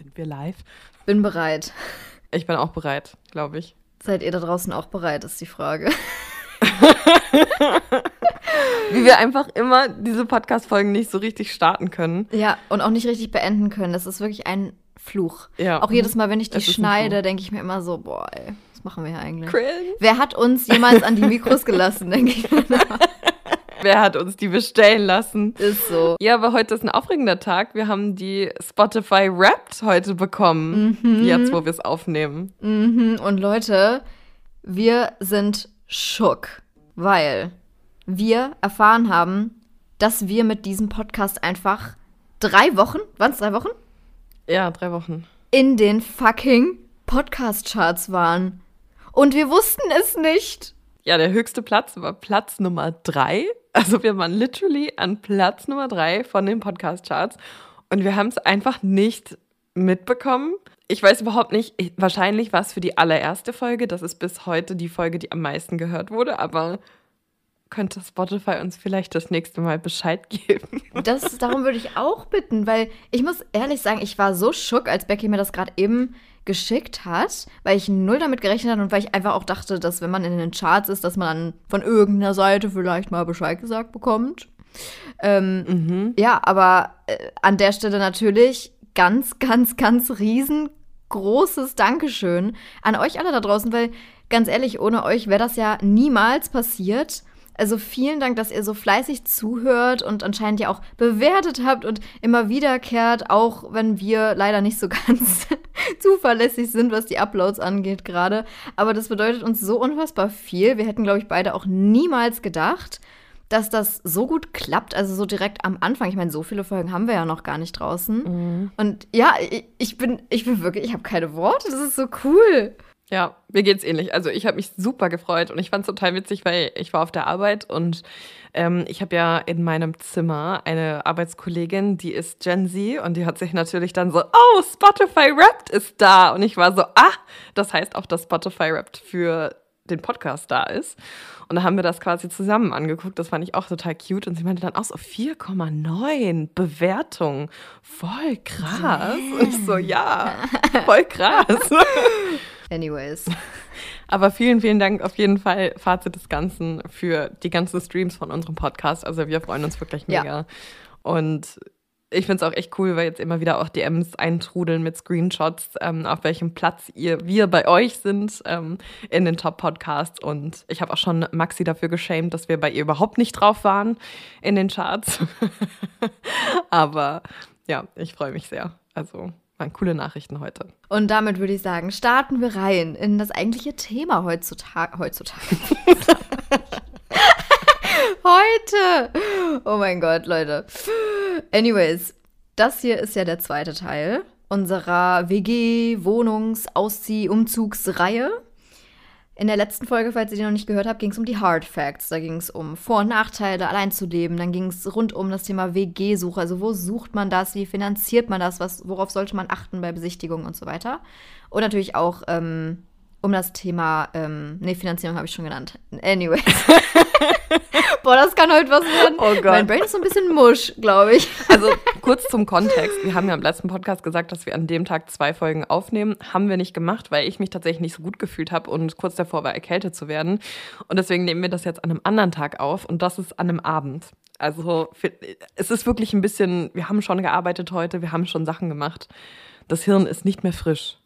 Sind wir live? Bin bereit. Ich bin auch bereit, glaube ich. Seid ihr da draußen auch bereit, ist die Frage. Wie wir einfach immer diese Podcast-Folgen nicht so richtig starten können. Ja, und auch nicht richtig beenden können. Das ist wirklich ein Fluch. Ja. Auch jedes Mal, wenn ich die schneide, denke ich mir immer so, boah, ey, was machen wir hier eigentlich? Cringe. Wer hat uns jemals an die Mikros gelassen, denke ich mir. Wer hat uns die bestellen lassen? Ist so. Ja, aber heute ist ein aufregender Tag. Wir haben die Spotify Wrapped heute bekommen. Jetzt, wo wir es aufnehmen. Mhm. Und Leute, wir sind schock, weil wir erfahren haben, dass wir mit diesem Podcast einfach drei Wochen, waren es drei Wochen? Ja, drei Wochen. in den fucking Podcast-Charts waren. Und wir wussten es nicht. Ja, der höchste Platz war Platz Nummer drei. Also wir waren literally an Platz Nummer drei von den Podcast-Charts. Und wir haben es einfach nicht mitbekommen. Ich weiß überhaupt nicht, ich- wahrscheinlich war es für die allererste Folge. Das ist bis heute die Folge, die am meisten gehört wurde. Aber könnte Spotify uns vielleicht das nächste Mal Bescheid geben? Das, darum würde ich auch bitten, weil ich muss ehrlich sagen, ich war so schock, als Becky mir das gerade eben geschickt hat, weil ich null damit gerechnet habe und weil ich einfach auch dachte, dass wenn man in den Charts ist, dass man dann von irgendeiner Seite vielleicht mal Bescheid gesagt bekommt. Ähm, Mhm. Ja, aber äh, an der Stelle natürlich ganz, ganz, ganz riesengroßes Dankeschön an euch alle da draußen, weil ganz ehrlich, ohne euch wäre das ja niemals passiert. Also vielen Dank, dass ihr so fleißig zuhört und anscheinend ja auch bewertet habt und immer wiederkehrt, auch wenn wir leider nicht so ganz zuverlässig sind, was die Uploads angeht gerade. Aber das bedeutet uns so unfassbar viel. Wir hätten, glaube ich, beide auch niemals gedacht, dass das so gut klappt, also so direkt am Anfang. Ich meine, so viele Folgen haben wir ja noch gar nicht draußen. Und ja, ich, ich bin, ich bin wirklich, ich habe keine Worte. Das ist so cool. Ja, mir geht's ähnlich. Also ich habe mich super gefreut und ich fand's total witzig, weil ich war auf der Arbeit und ähm, ich habe ja in meinem Zimmer eine Arbeitskollegin, die ist Gen Z und die hat sich natürlich dann so, oh, Spotify Wrapped ist da. Und ich war so, ah, das heißt auch, dass Spotify Wrapped für den Podcast da ist. Und da haben wir das quasi zusammen angeguckt. Das fand ich auch total cute. Und sie meinte dann auch so 4,9 Bewertung. Voll krass. Und ich so, ja, voll krass. Anyways. Aber vielen, vielen Dank auf jeden Fall, Fazit des Ganzen, für die ganzen Streams von unserem Podcast. Also wir freuen uns wirklich Ja. mega. Und ich finde es auch echt cool, weil jetzt immer wieder auch DMs eintrudeln mit Screenshots, ähm, auf welchem Platz ihr, wir bei euch sind ähm, in den Top-Podcasts. Und ich habe auch schon Maxi dafür geschämt, dass wir bei ihr überhaupt nicht drauf waren in den Charts. Aber ja, ich freue mich sehr. Also waren coole Nachrichten heute. Und damit würde ich sagen, starten wir rein in das eigentliche Thema heutzutage. Heutzutage. Heute! Oh mein Gott, Leute. Anyways, das hier ist ja der zweite Teil unserer WG, Wohnungs-, Auszieh-, Umzugsreihe. In der letzten Folge, falls ihr die noch nicht gehört habt, ging es um die Hard Facts. Da ging es um Vor- und Nachteile, allein zu leben. Dann ging es rund um das Thema WG-Suche. Also wo sucht man das? Wie finanziert man das? Was, worauf sollte man achten bei Besichtigungen und so weiter? Und natürlich auch ähm, um das Thema, ähm, nee, Finanzierung habe ich schon genannt. Anyways. Boah, das kann heute was werden. Oh Gott. Mein Brain ist so ein bisschen musch, glaube ich. Also kurz zum Kontext. Wir haben ja im letzten Podcast gesagt, dass wir an dem Tag zwei Folgen aufnehmen. Haben wir nicht gemacht, weil ich mich tatsächlich nicht so gut gefühlt habe und kurz davor war, erkältet zu werden. Und deswegen nehmen wir das jetzt an einem anderen Tag auf und das ist an einem Abend. Also es ist wirklich ein bisschen, wir haben schon gearbeitet heute, wir haben schon Sachen gemacht. Das Hirn ist nicht mehr frisch.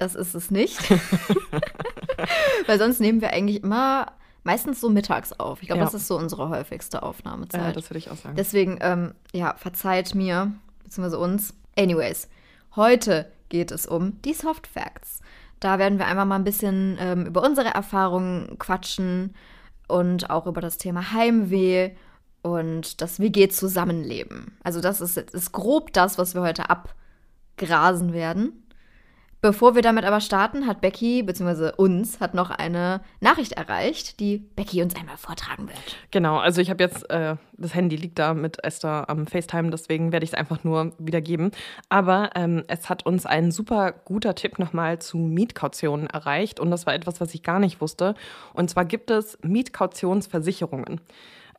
Das ist es nicht. Weil sonst nehmen wir eigentlich immer meistens so mittags auf. Ich glaube, Ja. das ist so unsere häufigste Ja, Aufnahmezeit. das würde ich auch sagen. Deswegen, ähm, ja, verzeiht mir, beziehungsweise uns. Anyways, heute geht es um die Soft Facts. Da werden wir einmal mal ein bisschen ähm, über unsere Erfahrungen quatschen und auch über das Thema Heimweh und das WG-Zusammenleben. Also das ist, ist grob das, was wir heute abgrasen werden. Bevor wir damit aber starten, hat Becky, beziehungsweise uns, hat noch eine Nachricht erreicht, die Becky uns einmal vortragen wird. Genau, also ich habe jetzt, äh, das Handy liegt da mit Esther am FaceTime, deswegen werde ich es einfach nur wiedergeben. Aber ähm, es hat uns ein super guter Tipp nochmal zu Mietkautionen erreicht und das war etwas, was ich gar nicht wusste. Und zwar gibt es Mietkautionsversicherungen.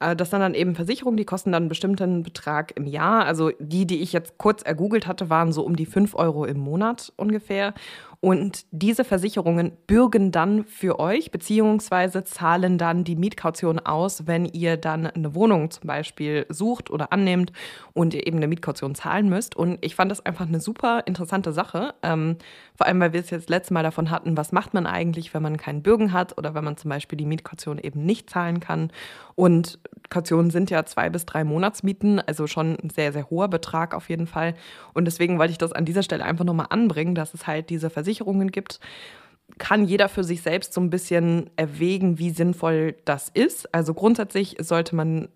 Äh, das sind dann eben Versicherungen, die kosten dann einen bestimmten Betrag im Jahr. Also die, die ich jetzt kurz ergoogelt hatte, waren so um die 5 Euro im Monat ungefähr. Und diese Versicherungen bürgen dann für euch, beziehungsweise zahlen dann die Mietkaution aus, wenn ihr dann eine Wohnung zum Beispiel sucht oder annehmt und ihr eben eine Mietkaution zahlen müsst. Und ich fand das einfach eine super interessante Sache. Ähm, vor allem, weil wir es jetzt das letzte Mal davon hatten, was macht man eigentlich, wenn man keinen Bürgen hat oder wenn man zum Beispiel die Mietkaution eben nicht zahlen kann. Und Kautionen sind ja zwei bis drei Monatsmieten, also schon ein sehr, sehr hoher Betrag auf jeden Fall. Und deswegen wollte ich das an dieser Stelle einfach nochmal anbringen, dass es halt diese Versicherungen gibt. Kann jeder für sich selbst so ein bisschen erwägen, wie sinnvoll das ist. Also grundsätzlich sollte man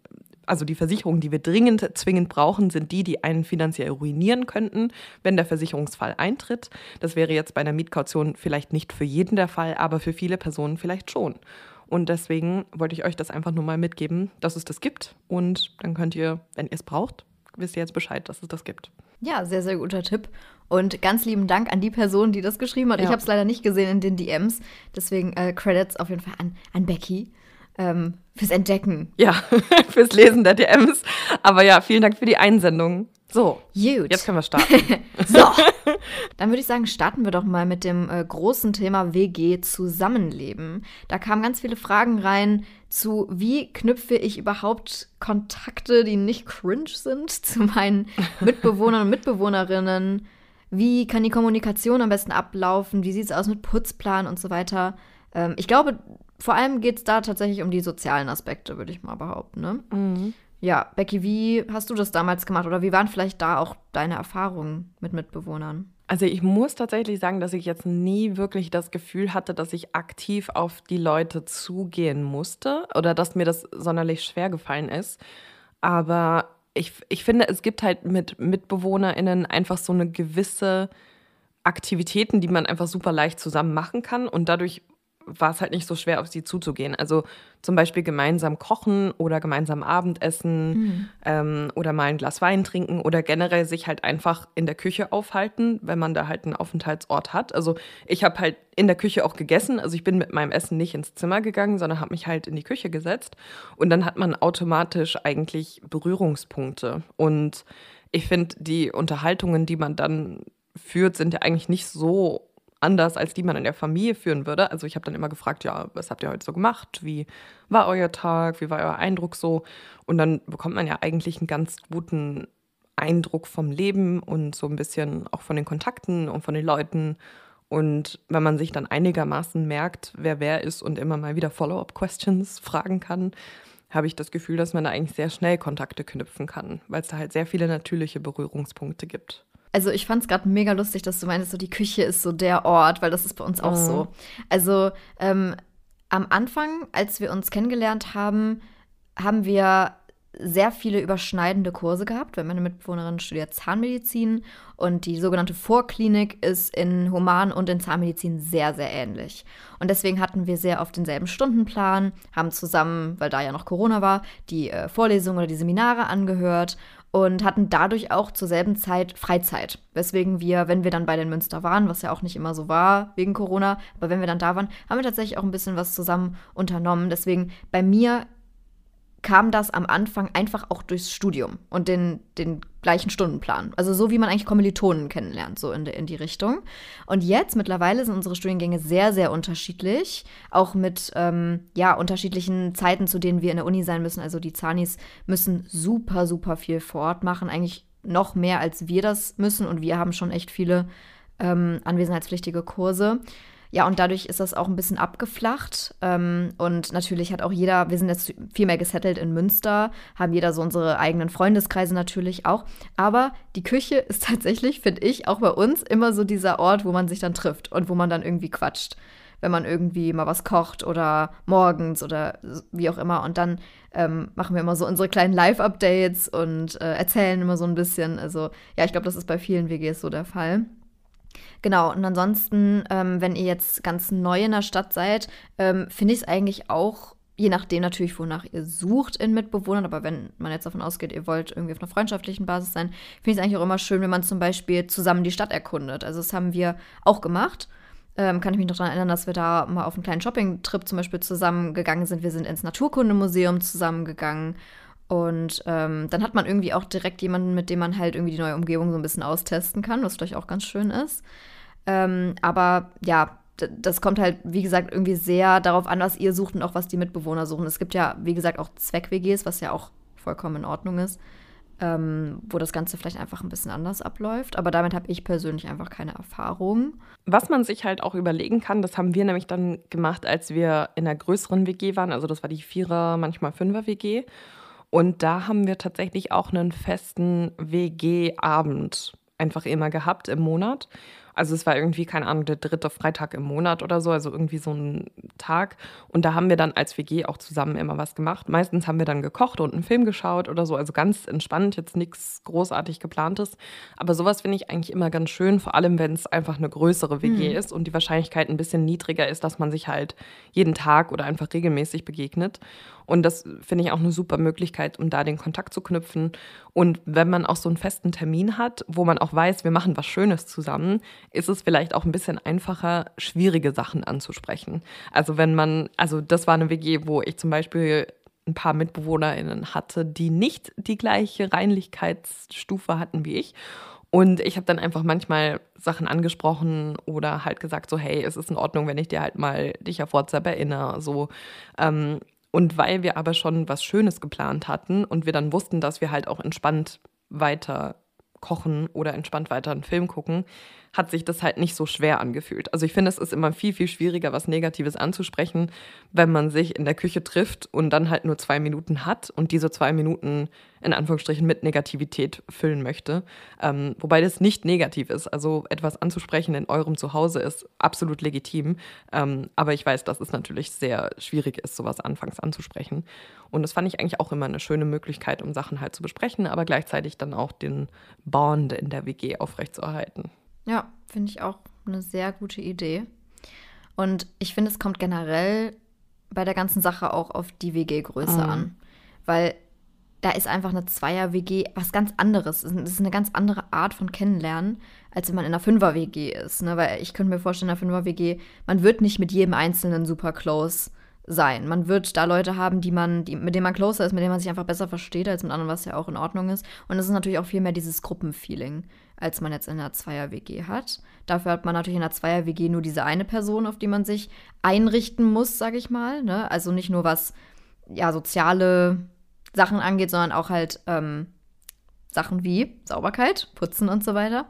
also die Versicherungen, die wir dringend, zwingend brauchen, sind die, die einen finanziell ruinieren könnten, wenn der Versicherungsfall eintritt. Das wäre jetzt bei einer Mietkaution vielleicht nicht für jeden der Fall, aber für viele Personen vielleicht schon. Und deswegen wollte ich euch das einfach nur mal mitgeben, dass es das gibt. Und dann könnt ihr, wenn ihr es braucht, wisst ihr jetzt Bescheid, dass es das gibt. Ja, sehr, sehr guter Tipp. Und ganz lieben Dank an die Person, die das geschrieben hat. Ja. Ich habe es leider nicht gesehen in den DMs. Deswegen äh, Credits auf jeden Fall an, an Becky. Ähm, fürs Entdecken. Ja, fürs Lesen der DMs. Aber ja, vielen Dank für die Einsendung. So, Gut. jetzt können wir starten. so, dann würde ich sagen, starten wir doch mal mit dem äh, großen Thema WG Zusammenleben. Da kamen ganz viele Fragen rein zu, wie knüpfe ich überhaupt Kontakte, die nicht cringe sind, zu meinen Mitbewohnern und Mitbewohnerinnen. Wie kann die Kommunikation am besten ablaufen? Wie sieht es aus mit Putzplan und so weiter? Ähm, ich glaube, vor allem geht es da tatsächlich um die sozialen Aspekte, würde ich mal behaupten. Ne? Mhm. Ja, Becky, wie hast du das damals gemacht oder wie waren vielleicht da auch deine Erfahrungen mit Mitbewohnern? Also ich muss tatsächlich sagen, dass ich jetzt nie wirklich das Gefühl hatte, dass ich aktiv auf die Leute zugehen musste oder dass mir das sonderlich schwer gefallen ist. Aber ich, ich finde, es gibt halt mit MitbewohnerInnen einfach so eine gewisse Aktivitäten, die man einfach super leicht zusammen machen kann. Und dadurch war es halt nicht so schwer, auf sie zuzugehen. Also zum Beispiel gemeinsam kochen oder gemeinsam Abendessen mhm. ähm, oder mal ein Glas Wein trinken oder generell sich halt einfach in der Küche aufhalten, wenn man da halt einen Aufenthaltsort hat. Also ich habe halt in der Küche auch gegessen. Also ich bin mit meinem Essen nicht ins Zimmer gegangen, sondern habe mich halt in die Küche gesetzt. Und dann hat man automatisch eigentlich Berührungspunkte. Und ich finde, die Unterhaltungen, die man dann führt, sind ja eigentlich nicht so anders, als die man in der Familie führen würde. Also ich habe dann immer gefragt, ja, was habt ihr heute so gemacht? Wie war euer Tag? Wie war euer Eindruck so? Und dann bekommt man ja eigentlich einen ganz guten Eindruck vom Leben und so ein bisschen auch von den Kontakten und von den Leuten. Und wenn man sich dann einigermaßen merkt, wer wer ist und immer mal wieder Follow-up-Questions fragen kann, habe ich das Gefühl, dass man da eigentlich sehr schnell Kontakte knüpfen kann, weil es da halt sehr viele natürliche Berührungspunkte gibt. Also ich fand es gerade mega lustig, dass du meinst, so die Küche ist so der Ort, weil das ist bei uns auch mhm. so. Also ähm, am Anfang, als wir uns kennengelernt haben, haben wir sehr viele überschneidende Kurse gehabt, weil meine Mitbewohnerin studiert Zahnmedizin und die sogenannte Vorklinik ist in Human- und in Zahnmedizin sehr, sehr ähnlich. Und deswegen hatten wir sehr oft denselben Stundenplan, haben zusammen, weil da ja noch Corona war, die äh, Vorlesungen oder die Seminare angehört und hatten dadurch auch zur selben Zeit Freizeit. Weswegen wir, wenn wir dann bei den Münster waren, was ja auch nicht immer so war wegen Corona, aber wenn wir dann da waren, haben wir tatsächlich auch ein bisschen was zusammen unternommen. Deswegen bei mir kam das am Anfang einfach auch durchs Studium und den, den gleichen Stundenplan. Also so wie man eigentlich Kommilitonen kennenlernt, so in, de, in die Richtung. Und jetzt mittlerweile sind unsere Studiengänge sehr, sehr unterschiedlich. Auch mit ähm, ja, unterschiedlichen Zeiten, zu denen wir in der Uni sein müssen. Also die Zanis müssen super, super viel vor Ort machen. Eigentlich noch mehr, als wir das müssen. Und wir haben schon echt viele ähm, anwesenheitspflichtige Kurse. Ja, und dadurch ist das auch ein bisschen abgeflacht. Ähm, und natürlich hat auch jeder, wir sind jetzt viel mehr gesettelt in Münster, haben jeder so unsere eigenen Freundeskreise natürlich auch. Aber die Küche ist tatsächlich, finde ich, auch bei uns immer so dieser Ort, wo man sich dann trifft und wo man dann irgendwie quatscht. Wenn man irgendwie mal was kocht oder morgens oder wie auch immer. Und dann ähm, machen wir immer so unsere kleinen Live-Updates und äh, erzählen immer so ein bisschen. Also, ja, ich glaube, das ist bei vielen WGs so der Fall. Genau, und ansonsten, ähm, wenn ihr jetzt ganz neu in der Stadt seid, ähm, finde ich es eigentlich auch, je nachdem natürlich, wonach ihr sucht in Mitbewohnern, aber wenn man jetzt davon ausgeht, ihr wollt irgendwie auf einer freundschaftlichen Basis sein, finde ich es eigentlich auch immer schön, wenn man zum Beispiel zusammen die Stadt erkundet. Also das haben wir auch gemacht. ähm, kann ich mich noch daran erinnern, dass wir da mal auf einen kleinen Shopping-Trip zum Beispiel zusammengegangen sind. Wir sind ins Naturkundemuseum zusammengegangen. Und ähm, dann hat man irgendwie auch direkt jemanden, mit dem man halt irgendwie die neue Umgebung so ein bisschen austesten kann, was vielleicht auch ganz schön ist. Ähm, aber ja, das kommt halt, wie gesagt, irgendwie sehr darauf an, was ihr sucht und auch was die Mitbewohner suchen. Es gibt ja, wie gesagt, auch Zweck-WGs, was ja auch vollkommen in Ordnung ist, ähm, wo das Ganze vielleicht einfach ein bisschen anders abläuft. Aber damit habe ich persönlich einfach keine Erfahrung. Was man sich halt auch überlegen kann, das haben wir nämlich dann gemacht, als wir in einer größeren WG waren. Also das war die Vierer, manchmal Fünfer-WG. Und da haben wir tatsächlich auch einen festen WG-Abend einfach immer gehabt im Monat. Also es war irgendwie, keine Ahnung, der dritte Freitag im Monat oder so, also irgendwie so ein Tag. Und da haben wir dann als WG auch zusammen immer was gemacht. Meistens haben wir dann gekocht und einen Film geschaut oder so, also ganz entspannt, jetzt nichts großartig geplantes. Aber sowas finde ich eigentlich immer ganz schön, vor allem wenn es einfach eine größere WG mhm. ist und die Wahrscheinlichkeit ein bisschen niedriger ist, dass man sich halt jeden Tag oder einfach regelmäßig begegnet. Und das finde ich auch eine super Möglichkeit, um da den Kontakt zu knüpfen. Und wenn man auch so einen festen Termin hat, wo man auch weiß, wir machen was Schönes zusammen, ist es vielleicht auch ein bisschen einfacher, schwierige Sachen anzusprechen. Also wenn man, also das war eine WG, wo ich zum Beispiel ein paar MitbewohnerInnen hatte, die nicht die gleiche Reinlichkeitsstufe hatten wie ich. Und ich habe dann einfach manchmal Sachen angesprochen oder halt gesagt, so, hey, es ist in Ordnung, wenn ich dir halt mal dich auf WhatsApp erinnere. So, ähm, und weil wir aber schon was Schönes geplant hatten und wir dann wussten, dass wir halt auch entspannt weiter kochen oder entspannt weiter einen Film gucken, hat sich das halt nicht so schwer angefühlt. Also ich finde, es ist immer viel, viel schwieriger, was Negatives anzusprechen, wenn man sich in der Küche trifft und dann halt nur zwei Minuten hat und diese zwei Minuten in Anführungsstrichen mit Negativität füllen möchte. Ähm, wobei das nicht negativ ist. Also etwas anzusprechen in eurem Zuhause ist absolut legitim. Ähm, aber ich weiß, dass es natürlich sehr schwierig ist, sowas anfangs anzusprechen. Und das fand ich eigentlich auch immer eine schöne Möglichkeit, um Sachen halt zu besprechen, aber gleichzeitig dann auch den Bond in der WG aufrechtzuerhalten. Ja, finde ich auch eine sehr gute Idee. Und ich finde, es kommt generell bei der ganzen Sache auch auf die WG-Größe mhm. an. Weil da ist einfach eine Zweier-WG was ganz anderes. Es ist eine ganz andere Art von Kennenlernen, als wenn man in einer Fünfer-WG ist. Ne? Weil ich könnte mir vorstellen, in einer Fünfer-WG, man wird nicht mit jedem Einzelnen super close sein. Man wird da Leute haben, die man, die, mit denen man closer ist, mit denen man sich einfach besser versteht als mit anderen, was ja auch in Ordnung ist. Und es ist natürlich auch viel mehr dieses Gruppenfeeling als man jetzt in einer Zweier-WG hat. Dafür hat man natürlich in einer Zweier-WG nur diese eine Person, auf die man sich einrichten muss, sage ich mal. Ne? Also nicht nur was ja, soziale Sachen angeht, sondern auch halt ähm, Sachen wie Sauberkeit, Putzen und so weiter.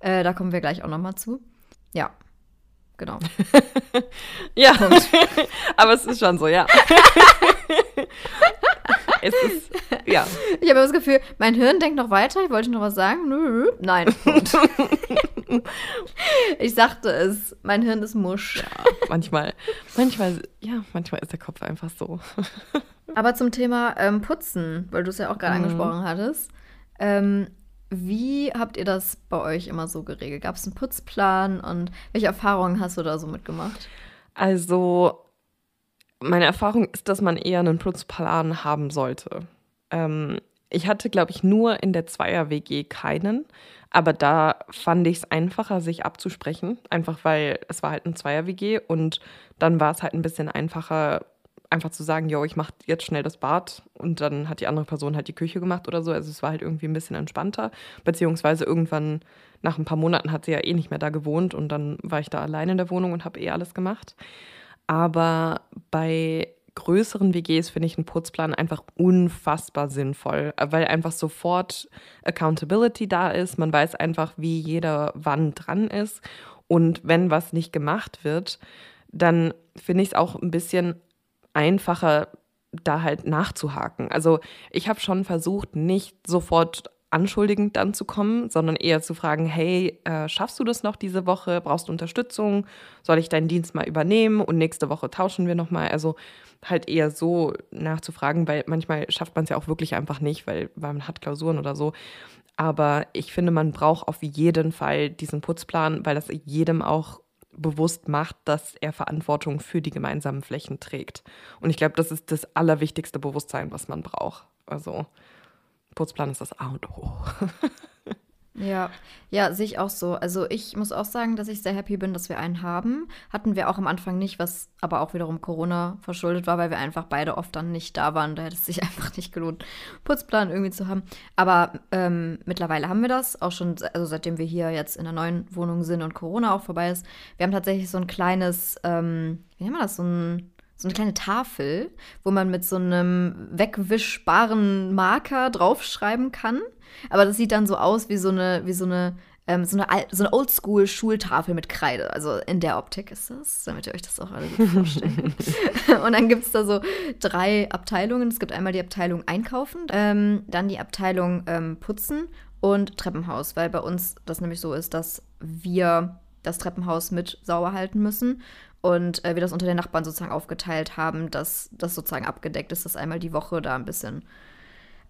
Äh, da kommen wir gleich auch nochmal zu. Ja, genau. ja, aber es ist schon so, ja. es ist, ja. Ich habe das Gefühl, mein Hirn denkt noch weiter. Ich wollte noch was sagen. Nö, nein. ich sagte es, mein Hirn ist Musch. Ja, manchmal, manchmal, ja, manchmal ist der Kopf einfach so. Aber zum Thema ähm, Putzen, weil du es ja auch gerade mhm. angesprochen hattest. Ähm, wie habt ihr das bei euch immer so geregelt? Gab es einen Putzplan und welche Erfahrungen hast du da so mitgemacht? Also meine Erfahrung ist, dass man eher einen Putzplan haben sollte. Ähm, ich hatte, glaube ich, nur in der Zweier-WG keinen, aber da fand ich es einfacher, sich abzusprechen, einfach weil es war halt ein Zweier-WG und dann war es halt ein bisschen einfacher, einfach zu sagen, yo, ich mache jetzt schnell das Bad und dann hat die andere Person halt die Küche gemacht oder so. Also es war halt irgendwie ein bisschen entspannter, beziehungsweise irgendwann nach ein paar Monaten hat sie ja eh nicht mehr da gewohnt und dann war ich da allein in der Wohnung und habe eh alles gemacht. Aber bei größeren WGs finde ich einen Putzplan einfach unfassbar sinnvoll, weil einfach sofort Accountability da ist. Man weiß einfach, wie jeder wann dran ist. Und wenn was nicht gemacht wird, dann finde ich es auch ein bisschen einfacher, da halt nachzuhaken. Also ich habe schon versucht, nicht sofort anschuldigend dann zu kommen, sondern eher zu fragen, hey, äh, schaffst du das noch diese Woche? Brauchst du Unterstützung? Soll ich deinen Dienst mal übernehmen und nächste Woche tauschen wir nochmal? Also halt eher so nachzufragen, weil manchmal schafft man es ja auch wirklich einfach nicht, weil, weil man hat Klausuren oder so. Aber ich finde, man braucht auf jeden Fall diesen Putzplan, weil das jedem auch bewusst macht, dass er Verantwortung für die gemeinsamen Flächen trägt. Und ich glaube, das ist das allerwichtigste Bewusstsein, was man braucht. Also Putzplan ist das A und O. Ja, ja, sehe ich auch so. Also ich muss auch sagen, dass ich sehr happy bin, dass wir einen haben. Hatten wir auch am Anfang nicht, was aber auch wiederum Corona verschuldet war, weil wir einfach beide oft dann nicht da waren. Da hätte es sich einfach nicht gelohnt, Putzplan irgendwie zu haben. Aber ähm, mittlerweile haben wir das, auch schon, also seitdem wir hier jetzt in der neuen Wohnung sind und Corona auch vorbei ist. Wir haben tatsächlich so ein kleines, ähm, wie nennt man das, so ein so eine kleine Tafel, wo man mit so einem wegwischbaren Marker draufschreiben kann. Aber das sieht dann so aus wie so eine, wie so eine, ähm, so eine, so eine Oldschool-Schultafel mit Kreide. Also in der Optik ist das, damit ihr euch das auch alle gut vorstellt. und dann gibt es da so drei Abteilungen. Es gibt einmal die Abteilung Einkaufen, ähm, dann die Abteilung ähm, Putzen und Treppenhaus, weil bei uns das nämlich so ist, dass wir das Treppenhaus mit sauber halten müssen und äh, wir das unter den Nachbarn sozusagen aufgeteilt haben, dass das sozusagen abgedeckt ist, dass einmal die Woche da ein bisschen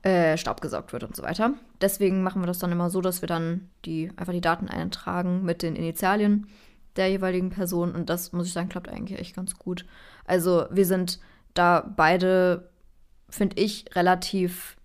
äh, Staub gesaugt wird und so weiter. Deswegen machen wir das dann immer so, dass wir dann die, einfach die Daten eintragen mit den Initialien der jeweiligen Person und das, muss ich sagen, klappt eigentlich echt ganz gut. Also wir sind da beide, finde ich, relativ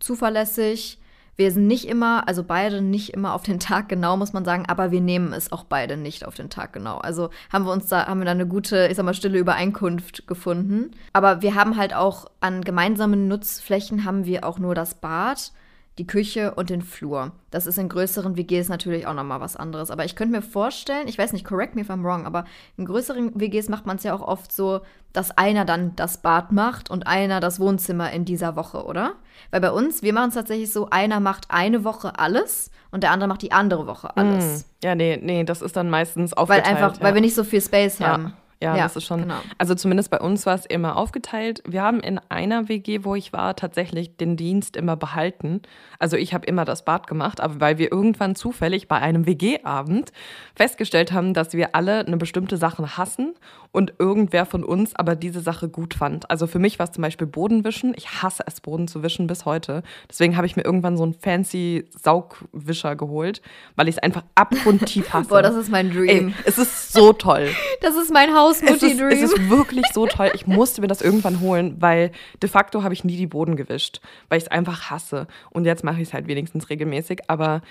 zuverlässig wir sind nicht immer, also beide nicht immer auf den Tag genau, muss man sagen, aber wir nehmen es auch beide nicht auf den Tag genau. Also haben wir uns da, haben wir da eine gute, ich sag mal, stille Übereinkunft gefunden. Aber wir haben halt auch an gemeinsamen Nutzflächen haben wir auch nur das Bad die Küche und den Flur. Das ist in größeren WGs natürlich auch nochmal was anderes. Aber ich könnte mir vorstellen, ich weiß nicht, correct me if I'm wrong, aber in größeren WGs macht man es ja auch oft so, dass einer dann das Bad macht und einer das Wohnzimmer in dieser Woche, oder? Weil bei uns, wir machen es tatsächlich so, einer macht eine Woche alles und der andere macht die andere Woche alles. Mm, ja, nee, nee, das ist dann meistens aufgeteilt. Weil einfach, ja. weil wir nicht so viel Space ja. haben. Ja, ja, das ist schon. Genau. Also zumindest bei uns war es immer aufgeteilt. Wir haben in einer WG, wo ich war, tatsächlich den Dienst immer behalten. Also ich habe immer das Bad gemacht, aber weil wir irgendwann zufällig bei einem WG-Abend festgestellt haben, dass wir alle eine bestimmte Sache hassen und irgendwer von uns aber diese Sache gut fand. Also für mich war es zum Beispiel Bodenwischen. Ich hasse es, Boden zu wischen bis heute. Deswegen habe ich mir irgendwann so einen fancy Saugwischer geholt, weil ich es einfach abgrundtief hasse. Boah, das ist mein Dream. Ey, es ist so toll. Das ist mein Hausmutti-Dream. Es, es ist wirklich so toll. Ich musste mir das irgendwann holen, weil de facto habe ich nie die Boden gewischt, weil ich es einfach hasse. Und jetzt mache ich es halt wenigstens regelmäßig. Aber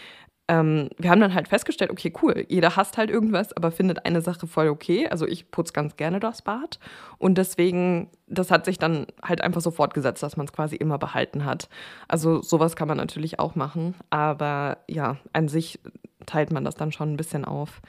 ähm, wir haben dann halt festgestellt, okay, cool, jeder hasst halt irgendwas, aber findet eine Sache voll okay. Also ich putze ganz gerne das Bad und deswegen, das hat sich dann halt einfach so fortgesetzt, dass man es quasi immer behalten hat. Also sowas kann man natürlich auch machen, aber ja, an sich teilt man das dann schon ein bisschen auf.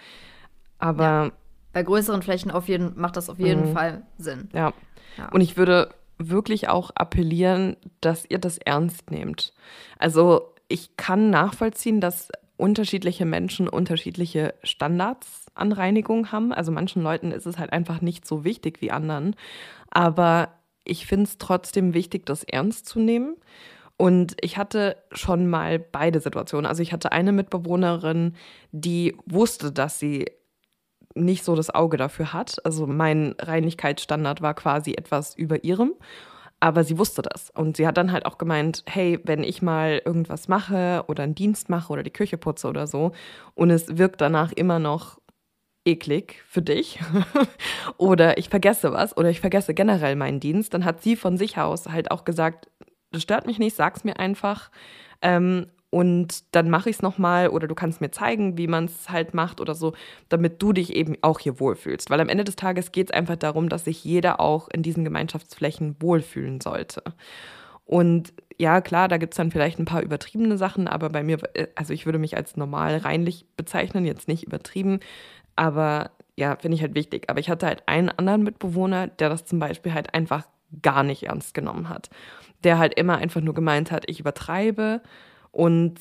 Aber ja. bei größeren Flächen auf jeden, macht das auf jeden mhm. Fall Sinn. Ja. ja. Und ich würde wirklich auch appellieren, dass ihr das ernst nehmt. Also ich kann nachvollziehen, dass unterschiedliche Menschen unterschiedliche Standards an Reinigung haben. Also manchen Leuten ist es halt einfach nicht so wichtig wie anderen. Aber ich finde es trotzdem wichtig, das ernst zu nehmen. Und ich hatte schon mal beide Situationen. Also ich hatte eine Mitbewohnerin, die wusste, dass sie nicht so das Auge dafür hat. Also mein Reinigkeitsstandard war quasi etwas über ihrem. Aber sie wusste das. Und sie hat dann halt auch gemeint, hey, wenn ich mal irgendwas mache oder einen Dienst mache oder die Küche putze oder so und es wirkt danach immer noch eklig für dich oder ich vergesse was oder ich vergesse generell meinen Dienst, dann hat sie von sich aus halt auch gesagt, das stört mich nicht, sag's mir einfach. Ähm, und dann mache ich es nochmal oder du kannst mir zeigen, wie man es halt macht oder so, damit du dich eben auch hier wohlfühlst. Weil am Ende des Tages geht es einfach darum, dass sich jeder auch in diesen Gemeinschaftsflächen wohlfühlen sollte. Und ja, klar, da gibt es dann vielleicht ein paar übertriebene Sachen, aber bei mir, äh, also ich würde mich als normal reinlich bezeichnen, jetzt nicht übertrieben, aber ja, finde ich halt wichtig. Aber ich hatte halt einen anderen Mitbewohner, der das zum Beispiel halt einfach gar nicht ernst genommen hat. Der halt immer einfach nur gemeint hat, ich übertreibe und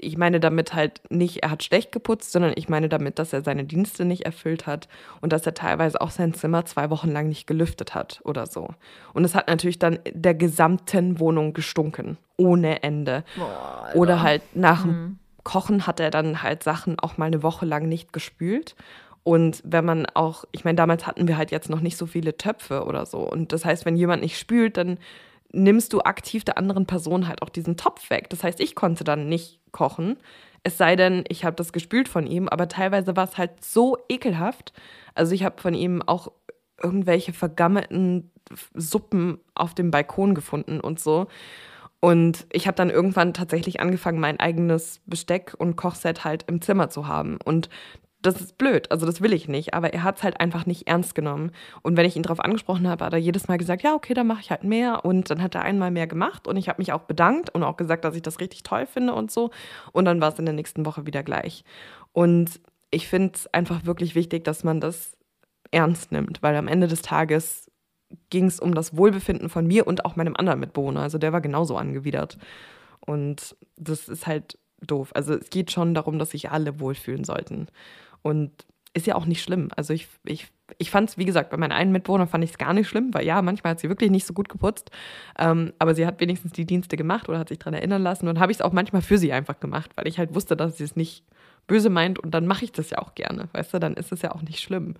ich meine damit halt nicht, er hat schlecht geputzt, sondern ich meine damit, dass er seine Dienste nicht erfüllt hat und dass er teilweise auch sein Zimmer zwei Wochen lang nicht gelüftet hat oder so. Und es hat natürlich dann der gesamten Wohnung gestunken, ohne Ende. Boah, oder halt nach dem mhm. Kochen hat er dann halt Sachen auch mal eine Woche lang nicht gespült. Und wenn man auch, ich meine, damals hatten wir halt jetzt noch nicht so viele Töpfe oder so. Und das heißt, wenn jemand nicht spült, dann nimmst du aktiv der anderen Person halt auch diesen Topf weg. Das heißt, ich konnte dann nicht kochen. Es sei denn, ich habe das gespült von ihm, aber teilweise war es halt so ekelhaft. Also ich habe von ihm auch irgendwelche vergammelten Suppen auf dem Balkon gefunden und so. Und ich habe dann irgendwann tatsächlich angefangen, mein eigenes Besteck und Kochset halt im Zimmer zu haben. Und das ist blöd, also das will ich nicht, aber er hat es halt einfach nicht ernst genommen. Und wenn ich ihn darauf angesprochen habe, hat er jedes Mal gesagt, ja, okay, dann mache ich halt mehr. Und dann hat er einmal mehr gemacht und ich habe mich auch bedankt und auch gesagt, dass ich das richtig toll finde und so. Und dann war es in der nächsten Woche wieder gleich. Und ich finde es einfach wirklich wichtig, dass man das ernst nimmt, weil am Ende des Tages ging es um das Wohlbefinden von mir und auch meinem anderen Mitbewohner. Also der war genauso angewidert. Und das ist halt doof. Also es geht schon darum, dass sich alle wohlfühlen sollten. Und ist ja auch nicht schlimm. Also ich, ich, ich fand es, wie gesagt, bei meinen einen Mitbewohner fand ich es gar nicht schlimm, weil ja, manchmal hat sie wirklich nicht so gut geputzt. Ähm, aber sie hat wenigstens die Dienste gemacht oder hat sich daran erinnern lassen. Und habe ich es auch manchmal für sie einfach gemacht, weil ich halt wusste, dass sie es nicht böse meint und dann mache ich das ja auch gerne, weißt du, dann ist es ja auch nicht schlimm.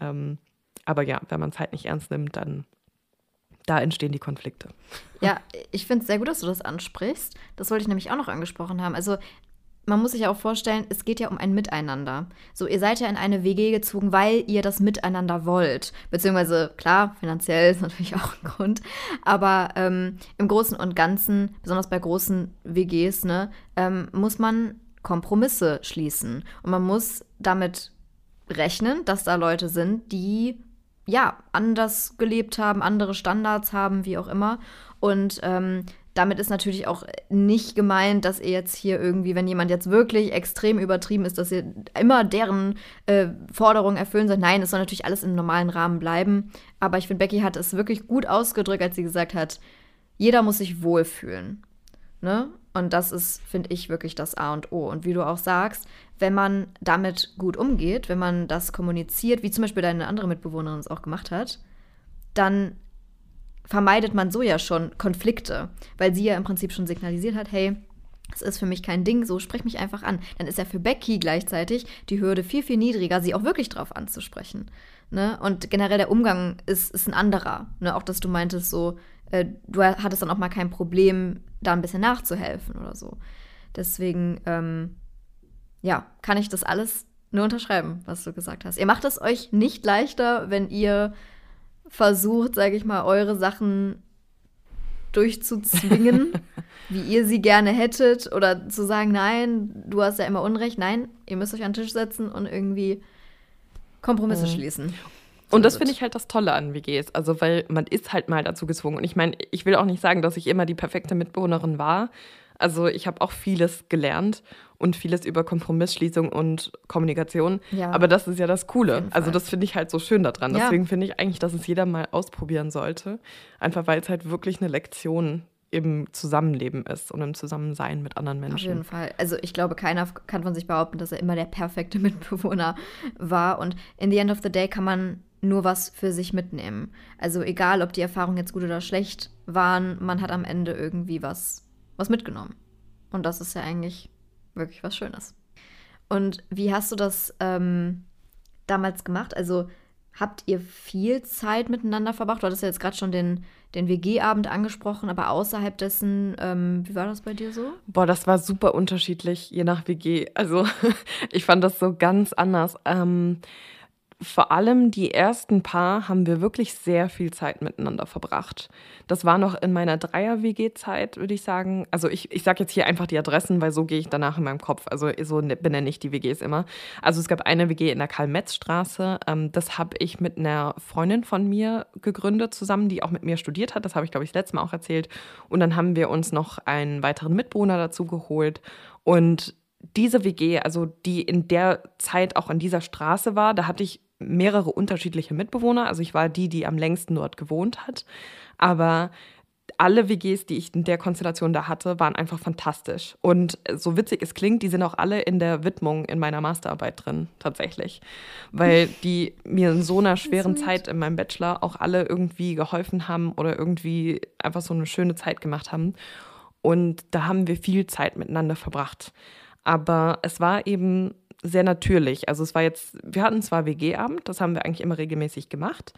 Ähm, aber ja, wenn man es halt nicht ernst nimmt, dann da entstehen die Konflikte. Ja, ich finde es sehr gut, dass du das ansprichst. Das wollte ich nämlich auch noch angesprochen haben. Also man muss sich ja auch vorstellen, es geht ja um ein Miteinander. So, ihr seid ja in eine WG gezogen, weil ihr das Miteinander wollt. Beziehungsweise, klar, finanziell ist natürlich auch ein Grund. Aber ähm, im Großen und Ganzen, besonders bei großen WGs, ne, ähm, muss man Kompromisse schließen. Und man muss damit rechnen, dass da Leute sind, die ja anders gelebt haben, andere Standards haben, wie auch immer. Und ähm, damit ist natürlich auch nicht gemeint, dass ihr jetzt hier irgendwie, wenn jemand jetzt wirklich extrem übertrieben ist, dass ihr immer deren äh, Forderungen erfüllen sollt. Nein, es soll natürlich alles im normalen Rahmen bleiben. Aber ich finde, Becky hat es wirklich gut ausgedrückt, als sie gesagt hat, jeder muss sich wohlfühlen. Ne? Und das ist, finde ich, wirklich das A und O. Und wie du auch sagst, wenn man damit gut umgeht, wenn man das kommuniziert, wie zum Beispiel deine andere Mitbewohnerin es auch gemacht hat, dann vermeidet man so ja schon Konflikte, weil sie ja im Prinzip schon signalisiert hat, hey, es ist für mich kein Ding, so sprich mich einfach an. Dann ist ja für Becky gleichzeitig die Hürde viel, viel niedriger, sie auch wirklich drauf anzusprechen. Ne? Und generell der Umgang ist, ist ein anderer. Ne? Auch, dass du meintest, so, äh, du hattest dann auch mal kein Problem, da ein bisschen nachzuhelfen oder so. Deswegen, ähm, ja, kann ich das alles nur unterschreiben, was du gesagt hast. Ihr macht es euch nicht leichter, wenn ihr versucht, sage ich mal, eure Sachen durchzuzwingen, wie ihr sie gerne hättet, oder zu sagen, nein, du hast ja immer Unrecht. Nein, ihr müsst euch an den Tisch setzen und irgendwie Kompromisse mhm. schließen. Und das finde ich halt das Tolle an WGs. Also, weil man ist halt mal dazu gezwungen. Und ich meine, ich will auch nicht sagen, dass ich immer die perfekte Mitbewohnerin war. Also, ich habe auch vieles gelernt und vieles über Kompromissschließung und Kommunikation. Ja, Aber das ist ja das Coole. Also, das finde ich halt so schön daran. Ja. Deswegen finde ich eigentlich, dass es jeder mal ausprobieren sollte. Einfach weil es halt wirklich eine Lektion im Zusammenleben ist und im Zusammensein mit anderen Menschen. Auf jeden Fall. Also ich glaube, keiner kann von sich behaupten, dass er immer der perfekte Mitbewohner war. Und in the end of the day kann man nur was für sich mitnehmen. Also egal, ob die Erfahrungen jetzt gut oder schlecht waren, man hat am Ende irgendwie was, was mitgenommen. Und das ist ja eigentlich wirklich was Schönes. Und wie hast du das ähm, damals gemacht? Also habt ihr viel Zeit miteinander verbracht? Du hattest ja jetzt gerade schon den, den WG-Abend angesprochen, aber außerhalb dessen, ähm, wie war das bei dir so? Boah, das war super unterschiedlich, je nach WG. Also ich fand das so ganz anders. Ähm, vor allem die ersten paar haben wir wirklich sehr viel Zeit miteinander verbracht. Das war noch in meiner Dreier-WG-Zeit, würde ich sagen. Also ich, ich sage jetzt hier einfach die Adressen, weil so gehe ich danach in meinem Kopf. Also so ne, benenne ich die WGs immer. Also es gab eine WG in der Karl-Metz-Straße. Ähm, das habe ich mit einer Freundin von mir gegründet zusammen, die auch mit mir studiert hat. Das habe ich, glaube ich, das letzte Mal auch erzählt. Und dann haben wir uns noch einen weiteren Mitbewohner dazu geholt. Und diese WG, also die in der Zeit auch an dieser Straße war, da hatte ich mehrere unterschiedliche Mitbewohner. Also ich war die, die am längsten dort gewohnt hat. Aber alle WGs, die ich in der Konstellation da hatte, waren einfach fantastisch. Und so witzig es klingt, die sind auch alle in der Widmung in meiner Masterarbeit drin, tatsächlich. Weil die mir in so einer schweren Zeit in meinem Bachelor auch alle irgendwie geholfen haben oder irgendwie einfach so eine schöne Zeit gemacht haben. Und da haben wir viel Zeit miteinander verbracht. Aber es war eben sehr natürlich. Also es war jetzt, wir hatten zwar WG-Abend, das haben wir eigentlich immer regelmäßig gemacht,